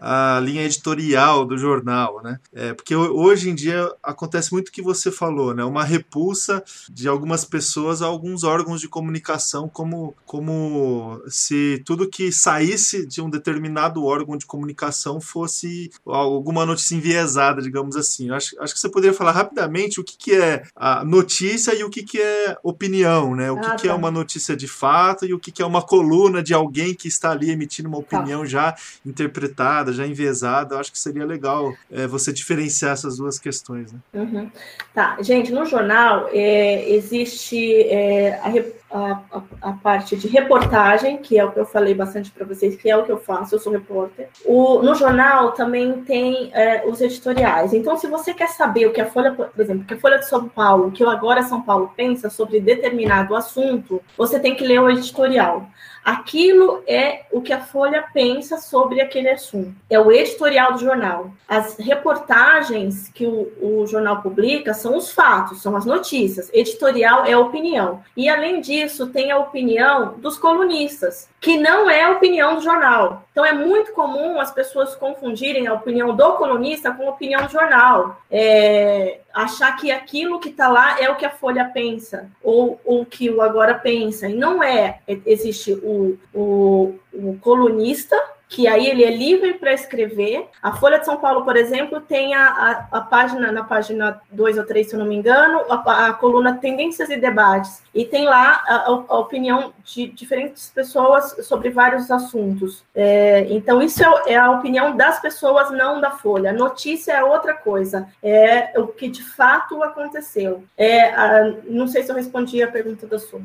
a, a linha editorial do jornal, né? É, porque hoje em dia acontece muito o que você falou, né? Uma repulsa de algumas pessoas a alguns órgãos de comunicação, como, como se tudo que saísse de um determinado órgão de comunicação fosse alguma notícia enviesada, digamos assim. Acho, acho que você poderia falar rapidamente o que, que é a notícia e o que, que é opinião, né? O que, ah, que é tá. uma notícia de fato e o que, que é uma coluna de alguém que está ali emitindo uma tá. Opinião já interpretada, já enviesada. Acho que seria legal é, você diferenciar essas duas questões. Né? Uhum. Tá, gente, no jornal é, existe é, a a, a, parte de reportagem, que é o que eu falei bastante para vocês, que é o que eu faço, eu sou repórter. O, no jornal também tem os editoriais. Então, se você quer saber o que a Folha, por exemplo, que a Folha de São Paulo, que o Agora São Paulo pensa sobre determinado assunto, você tem que ler o editorial. Aquilo é o que a Folha pensa sobre aquele assunto. É o editorial do jornal. As reportagens que o, o jornal publica são os fatos, são as notícias. Editorial é opinião. E, além disso, tem a opinião dos colunistas, que não é a opinião do jornal. Então, é muito comum as pessoas confundirem a opinião do colunista com a opinião do jornal. É, achar que aquilo que está lá é o que a Folha pensa, ou o que o Agora pensa. E não é. Existe o, o, o colunista que aí ele é livre para escrever. A Folha de São Paulo, por exemplo, tem a, a, a página, na página 2 ou 3, se eu não me engano, a, a coluna Tendências e Debates, e tem lá a, opinião de diferentes pessoas sobre vários assuntos. É, então, isso é, é, a opinião das pessoas, não da Folha. Notícia é outra coisa, é o que de fato aconteceu. É, não sei se eu respondi a pergunta da sua.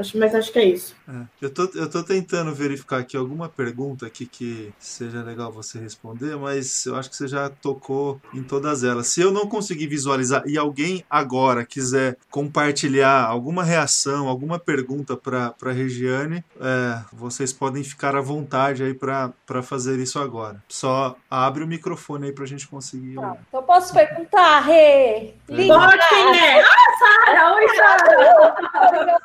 Acho, mas acho que é isso. É, eu, tô, eu tô tentando verificar aqui alguma pergunta aqui que seja legal você responder, mas eu acho que você já tocou em todas elas. Se eu não conseguir visualizar e alguém agora quiser compartilhar alguma reação, alguma pergunta para a Regiane, é, vocês podem ficar à vontade aí para fazer isso agora. Só abre o microfone aí para a gente conseguir. Tá, então posso perguntar, Rê? Pode, quem é? Ah, Sara! Oi, Sara!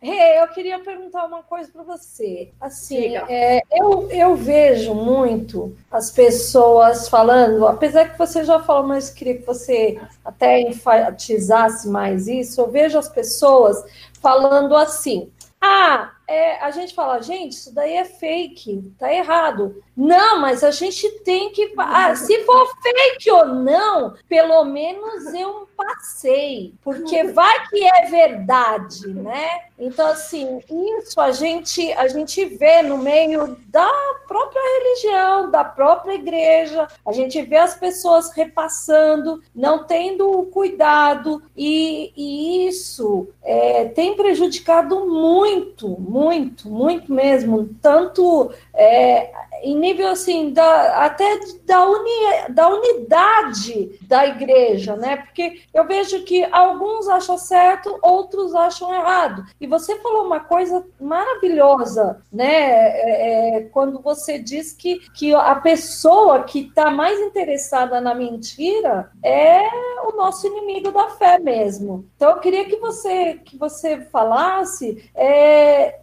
Rê, eu queria perguntar uma coisa para você. Assim, é, eu, eu vejo muito as pessoas falando, apesar que você já falou, mas queria que você até enfatizasse mais isso. Eu vejo as pessoas falando assim: ah, é, a gente fala, gente, isso daí é fake, tá errado. Não, mas a gente tem que. Ah, se for fake ou não, pelo menos eu passei, porque vai que é verdade, né? Então, assim, isso a gente, a gente vê no meio da própria religião, da própria igreja, a gente vê as pessoas repassando, não tendo o cuidado, e, e isso é, tem prejudicado muito, muito, muito mesmo, tanto é, em nível assim, da, até da, uni, da unidade da igreja, né? Porque eu vejo que alguns acham certo, outros acham errado. E você falou uma coisa maravilhosa, né? É, é, quando você diz que, que a pessoa que está mais interessada na mentira é o nosso inimigo da fé mesmo. Então eu queria que você que você falasse é,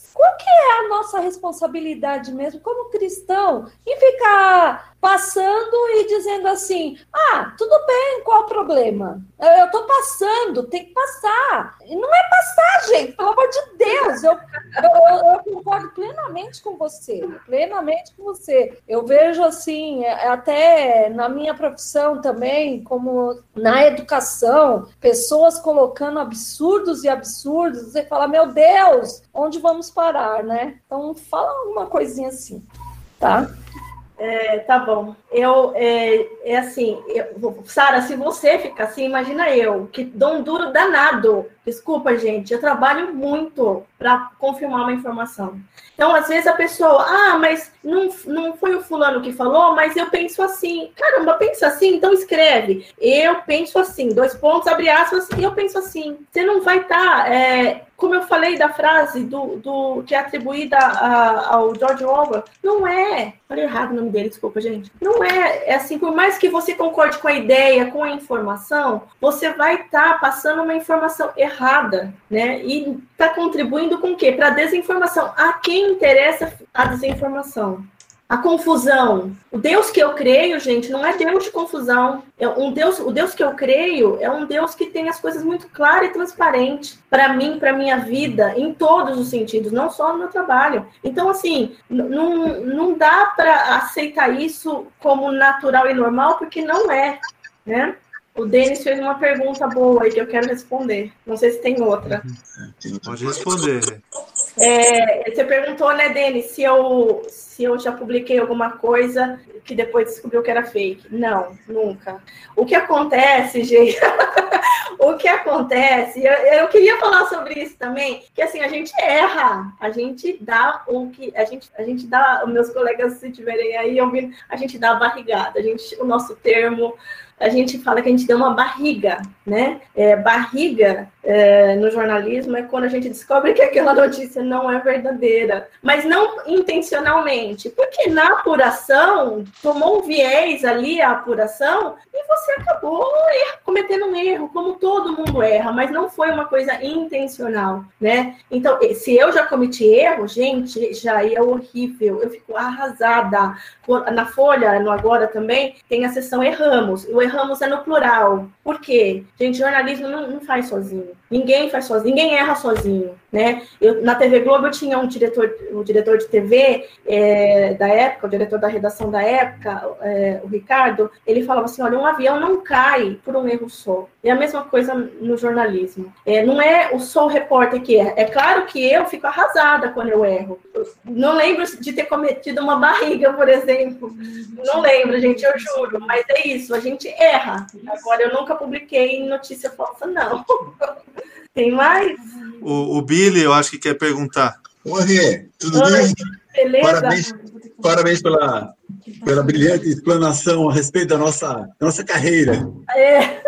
qual que é a nossa responsabilidade mesmo como cristão em ficar passando e dizendo assim: ah, tudo bem, qual o problema? Eu estou passando, tem que passar. E não é passar, gente, pelo amor de Deus. Eu, eu, eu, concordo plenamente com você, plenamente com você. Eu vejo assim, é, até na minha profissão também, como na educação, pessoas colocando absurdos e absurdos, você fala, meu Deus, onde vamos parar, né? Então, fala alguma coisinha assim, tá? É, tá bom. Eu, é, é assim, Sara, se você fica assim, imagina eu, que dou um duro danado. Desculpa, gente, eu trabalho muito para confirmar uma informação. Então, às vezes a pessoa, ah, mas não, não foi o fulano que falou, mas eu penso assim. Caramba, pensa assim, então escreve. Eu penso assim, dois pontos, abre aspas, e eu penso assim. Você não vai estar, tá, é, como eu falei da frase do, do que é atribuída a, ao George Orwell, não é. Falei errado o nome dele, desculpa, gente. Não é. É assim, por mais que você concorde com a ideia, com a informação, você vai estar tá passando uma informação errada errada, né? E está contribuindo com o quê? Para a desinformação. A quem interessa a desinformação? a confusão. O Deus que eu creio, gente, não é Deus de confusão. É um Deus, o Deus que eu creio é um Deus que tem as coisas muito claras e transparentes para mim, para minha vida, em todos os sentidos, não só no meu trabalho. Então, assim, não, não dá para aceitar isso como natural e normal, porque não é, né? O Denis fez uma pergunta boa aí que eu quero responder. Não sei se tem outra. Pode responder. É, você perguntou, né, Denis, se eu, se eu já publiquei alguma coisa que depois descobriu que era fake. Não, nunca. O que acontece, gente, o que acontece, eu, eu, queria falar sobre isso também, que assim, a gente erra, a gente dá o que, a gente, a gente dá, meus colegas se tiverem aí ouvindo, a gente dá a barrigada, a gente, o nosso termo a gente fala que a gente deu uma barriga, né? É, barriga é, no jornalismo é quando a gente descobre que aquela notícia não é verdadeira, mas não intencionalmente, porque na apuração tomou um viés ali a apuração e você acabou cometendo um erro, como todo mundo erra, mas não foi uma coisa intencional, né? Então, se eu já cometi erro, gente, já é horrível, eu fico arrasada. Na Folha, no Agora também, tem a seção Erramos. O erramos é no plural. Por quê? Gente, jornalismo não, não faz sozinho. Ninguém faz sozinho, ninguém erra sozinho, né? Eu, na TV Globo eu tinha um diretor, um diretor de TV é, da época, o diretor da redação da época, é, o Ricardo, ele falava assim, olha, um avião não cai por um erro só. E a mesma coisa no jornalismo. É, não é o só o repórter que erra. É claro que eu fico arrasada quando eu erro. Eu não lembro de ter cometido uma barriga, por exemplo. Não lembro, gente, eu juro. Mas é isso, a gente erra. Agora, eu nunca publiquei notícia falsa, não. Tem mais? O, o Billy, eu acho que quer perguntar. Oi, tudo Oi, bem? Beleza? Parabéns, parabéns pela, pela brilhante explanação a respeito da nossa, da nossa carreira. É.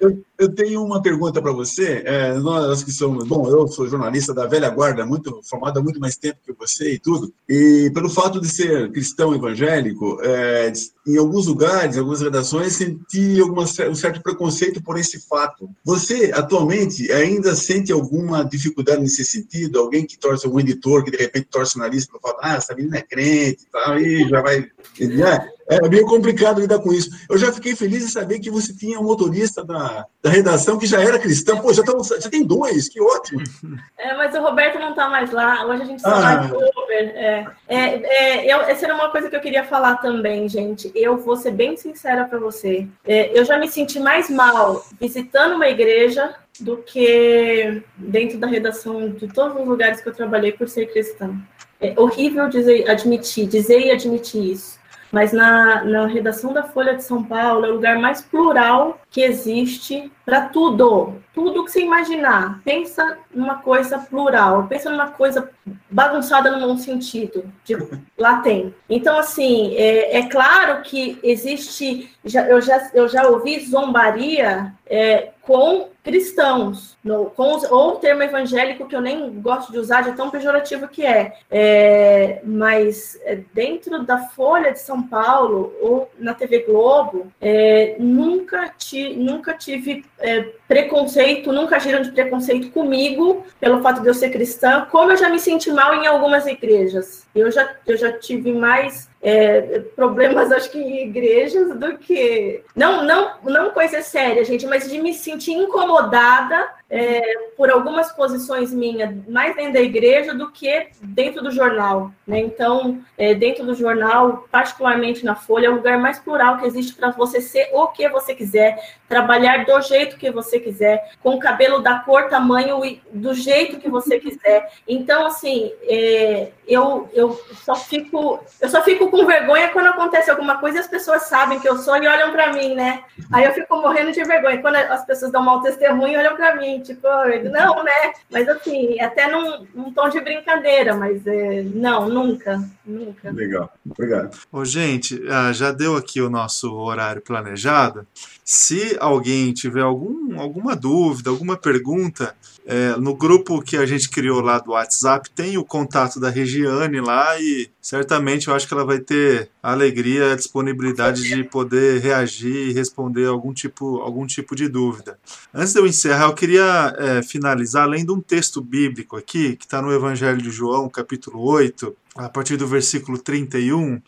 Eu, eu tenho uma pergunta para você. É, nós que somos, bom, eu sou jornalista da velha guarda, muito formado há muito mais tempo que você e tudo. E pelo fato de ser cristão evangélico, é, em alguns lugares, em algumas redações, senti alguma, um certo preconceito por esse fato. Você atualmente ainda sente alguma dificuldade nesse sentido? Alguém que torce um editor que de repente torce o nariz para falar, ah, essa menina é crente, tá, e já vai. Né? É meio complicado lidar com isso. Eu já fiquei feliz em saber que você tinha um motorista da, da redação que já era cristão. Pô, já, tá, já tem dois, que ótimo. É, mas o Roberto não está mais lá. Hoje a gente só ah. vai Uber. É, é, é, eu, essa era uma coisa que eu queria falar também, gente. Eu vou ser bem sincera para você. É, eu já me senti mais mal visitando uma igreja do que dentro da redação de todos os lugares que eu trabalhei por ser cristã. É horrível dizer, admitir, dizer e admitir isso mas na, na redação da Folha de São Paulo é o lugar mais plural que existe para tudo, tudo que você imaginar. Pensa numa coisa plural, pensa numa coisa bagunçada no bom sentido. Tipo, lá tem. Então, assim, é, é claro que existe. Já, eu, já, eu já ouvi zombaria é, com cristãos, no, com os, ou o termo evangélico que eu nem gosto de usar, de tão pejorativo que é. é mas é, dentro da Folha de São Paulo ou na TV Globo, é, nunca, ti, nunca tive é, preconceito, nunca agiram de preconceito comigo pelo fato de eu ser cristã, como eu já me senti mal em algumas igrejas. Eu já, eu já tive mais é, problemas, acho que em igrejas, do que. Não, não, não coisa séria, gente, mas de me sentir incomodada é, por algumas posições minhas, mais dentro da igreja do que dentro do jornal. Né? Então, é, dentro do jornal, particularmente na Folha, é o lugar mais plural que existe para você ser o que você quiser, trabalhar do jeito que você quiser, com o cabelo da cor, tamanho e do jeito que você quiser. Então, assim, é, eu, eu só fico eu só fico com vergonha quando acontece alguma coisa e as pessoas sabem que eu sou e olham para mim, né? Aí eu fico morrendo de vergonha quando as pessoas dão mau testemunho olham para mim, tipo, não, né? Mas assim, até num, num tom de brincadeira, mas é, não, nunca, nunca. Legal, obrigado. Ô, gente, ah, já deu aqui o nosso horário planejado. Se alguém tiver algum, alguma dúvida, alguma pergunta, é, no grupo que a gente criou lá do WhatsApp tem o contato da Regiane lá e certamente eu acho que ela vai ter a alegria, a disponibilidade de poder reagir e responder algum tipo, algum tipo de dúvida. Antes de eu encerrar, eu queria é, finalizar lendo um texto bíblico aqui, que está no Evangelho de João, capítulo 8, a partir do versículo 31,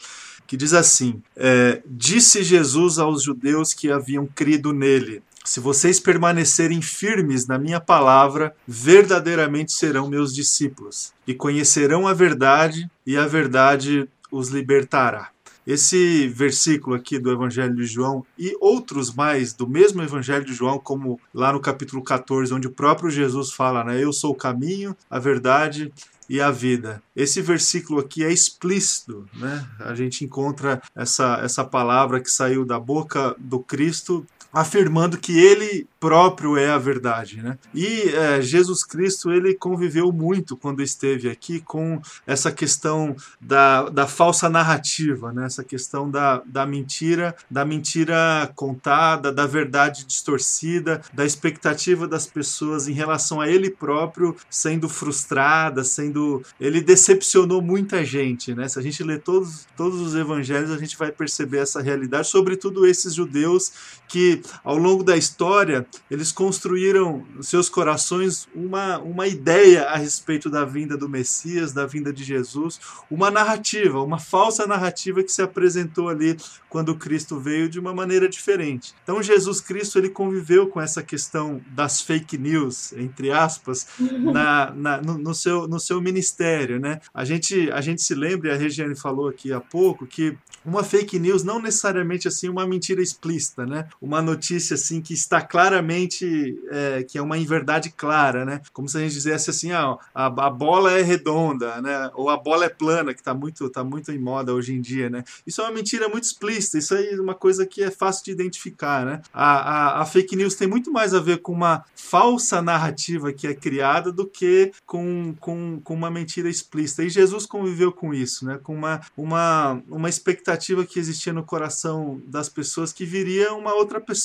que diz assim: é, Disse Jesus aos judeus que haviam crido nele: Se vocês permanecerem firmes na minha palavra, verdadeiramente serão meus discípulos, e conhecerão a verdade, e a verdade os libertará. Esse versículo aqui do Evangelho de João e outros mais do mesmo Evangelho de João, como lá no capítulo 14, onde o próprio Jesus fala, né? Eu sou o caminho, a verdade e a vida. Esse versículo aqui é explícito, né? A gente encontra essa, essa palavra que saiu da boca do Cristo afirmando que ele próprio é a verdade, né? E é, Jesus Cristo ele conviveu muito quando esteve aqui com essa questão da, da falsa narrativa, né? Essa questão da, da mentira, da mentira contada, da verdade distorcida, da expectativa das pessoas em relação a ele próprio sendo frustrada, sendo ele decepcionou muita gente, né? Se a gente lê todos todos os evangelhos a gente vai perceber essa realidade, sobretudo esses judeus que ao longo da história eles construíram seus corações uma, uma ideia a respeito da vinda do Messias, da vinda de Jesus, uma narrativa, uma falsa narrativa que se apresentou ali quando Cristo veio de uma maneira diferente. Então Jesus Cristo ele conviveu com essa questão das fake news, entre aspas, na, na no, no, seu, no seu ministério, né? A gente, a gente se lembra, e a Regiane falou aqui há pouco, que uma fake news não necessariamente assim uma mentira explícita, né? Uma notícia assim que está claramente é, que é uma inverdade clara, né? Como se a gente dissesse assim, ah, a, a bola é redonda, né? Ou a bola é plana, que está muito, tá muito em moda hoje em dia, né? Isso é uma mentira muito explícita. Isso aí é uma coisa que é fácil de identificar, né? A, a, a fake news tem muito mais a ver com uma falsa narrativa que é criada do que com, com, com uma mentira explícita. E Jesus conviveu com isso, né? Com uma, uma, uma expectativa que existia no coração das pessoas que viria uma outra pessoa,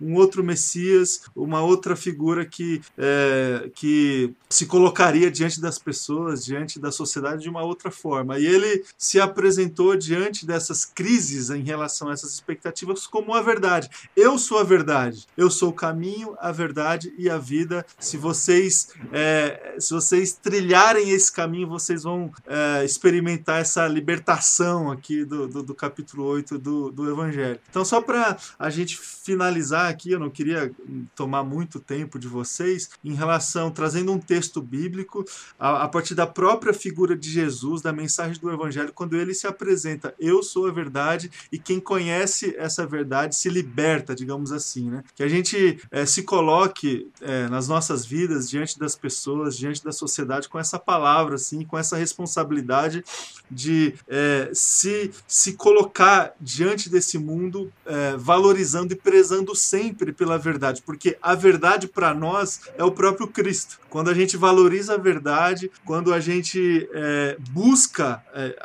um outro Messias, uma outra figura que, é, que se colocaria diante das pessoas, diante da sociedade de uma outra forma. E ele se apresentou diante dessas crises em relação a essas expectativas como a verdade. Eu sou a verdade. Eu sou o caminho, a verdade e a vida. Se vocês, é, se vocês trilharem esse caminho, vocês vão é, experimentar essa libertação aqui do, do, do capítulo 8 do, do Evangelho. Então, só para a gente finalizar aqui, eu não queria tomar muito tempo de vocês, em relação, trazendo um texto bíblico, a, a partir da própria figura de Jesus, da mensagem do Evangelho, quando ele se apresenta, eu sou a verdade, e quem conhece essa verdade se liberta, digamos assim, né? Que a gente é, se coloque é, nas nossas vidas, diante das pessoas, diante da sociedade, com essa palavra, assim, com essa responsabilidade de é, se, se colocar diante desse mundo valorizando e prezando sempre pela verdade, porque a verdade para nós é o próprio Cristo. Quando a gente valoriza a verdade, quando a gente é, busca, é,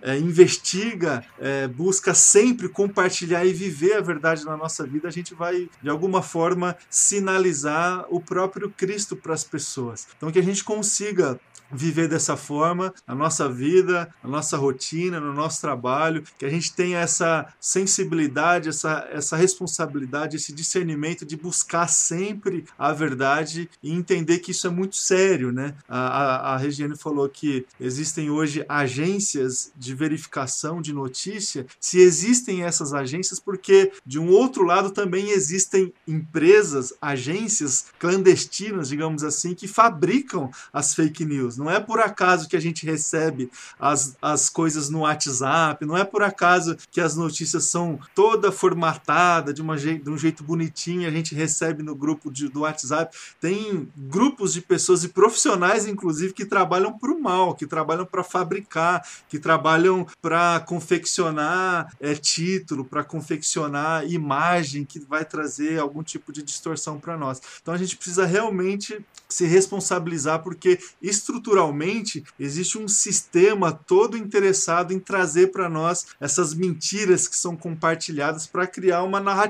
é investiga, é, busca sempre compartilhar e viver a verdade na nossa vida, a gente vai, de alguma forma, sinalizar o próprio Cristo para as pessoas. Então, que a gente consiga viver dessa forma na nossa vida, na nossa rotina, no nosso trabalho, que a gente tenha essa sensibilidade, essa, essa responsabilidade, esse discernimento de buscar sempre a verdade e entender que isso é muito sério, né? A, a, a Regiane falou que existem hoje agências de verificação de notícia. Se existem essas agências, porque de um outro lado também existem empresas, agências clandestinas, digamos assim, que fabricam as fake news. Não é por acaso que a gente recebe as, as coisas no WhatsApp, não é por acaso que as notícias são toda formatada de, uma de um jeito bonitinho, a gente recebe no grupo de, do WhatsApp. Tem grupos de pessoas e profissionais, inclusive, que trabalham para o mal, que trabalham para fabricar, que trabalham para confeccionar é, título, para confeccionar imagem que vai trazer algum tipo de distorção para nós. Então a gente precisa realmente se responsabilizar, porque estruturalmente existe um sistema todo interessado em trazer para nós essas mentiras que são compartilhadas para criar uma narrativa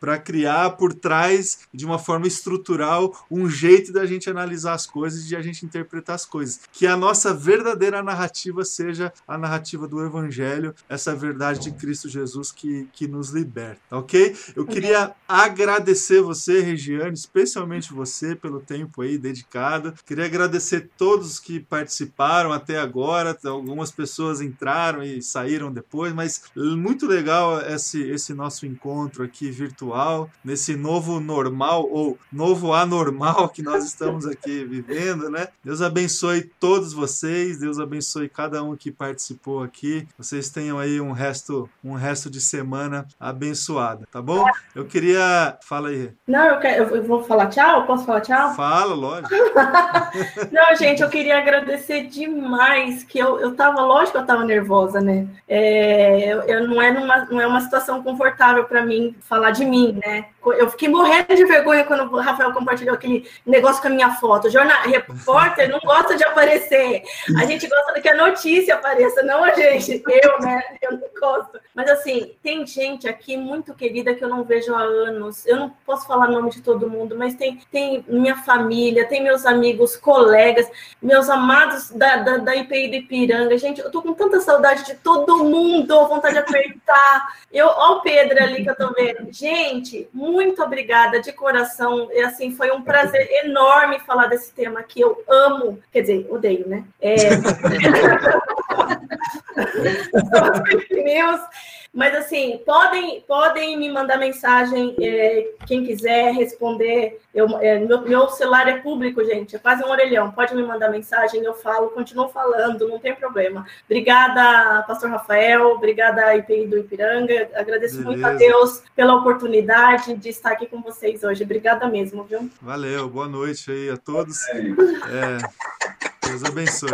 para criar por trás, de uma forma estrutural, um jeito da gente analisar as coisas e de a gente interpretar as coisas. Que a nossa verdadeira narrativa seja a narrativa do Evangelho, essa verdade de Cristo Jesus que, que nos liberta, ok? Eu queria agradecer você, Regiane, especialmente você, pelo tempo aí dedicado. Queria agradecer todos que participaram até agora. Algumas pessoas entraram e saíram depois, mas muito legal esse, esse nosso encontro aqui virtual, nesse novo normal ou novo anormal que nós estamos aqui vivendo, né? Deus abençoe todos vocês, Deus abençoe cada um que participou aqui. Vocês tenham aí um resto, um resto de semana abençoada, tá bom? Eu queria, fala aí. Não, eu, quero, eu vou falar tchau. Posso falar tchau? Fala, lógico. Não, gente, eu queria agradecer demais que eu, eu tava, lógico, eu tava nervosa, né? É, eu, eu não é numa, não é uma situação confortável para mim falar de mim, né? Eu fiquei morrendo de vergonha quando o Rafael compartilhou aquele negócio com a minha foto. Jornal, repórter não gosta de aparecer. A gente gosta de que a notícia apareça, não a gente. Eu, né? Eu não gosto. Mas assim, tem gente aqui muito querida que eu não vejo há anos. Eu não posso falar o nome de todo mundo, mas tem, tem minha família, tem meus amigos, colegas, meus amados da, da, da IPI do Ipiranga. Gente, eu tô com tanta saudade de todo mundo, vontade de apertar. Eu, ó o Pedro ali que eu tô vendo. Gente, muito obrigada de coração. E assim, foi um prazer enorme falar desse tema que eu amo. Quer dizer, odeio, né? É... fake news. Mas assim, podem, podem me mandar mensagem, é, quem quiser responder. Eu, é, meu, meu, celular é público, gente, é quase um orelhão. Pode me mandar mensagem, eu falo, continuo falando, não tem problema. Obrigada, Pastor Rafael, obrigada, IPI do Ipiranga. Agradeço Beleza. muito a Deus pela oportunidade de estar aqui com vocês hoje. Obrigada mesmo, viu? Valeu, boa noite aí a todos. É, Deus abençoe.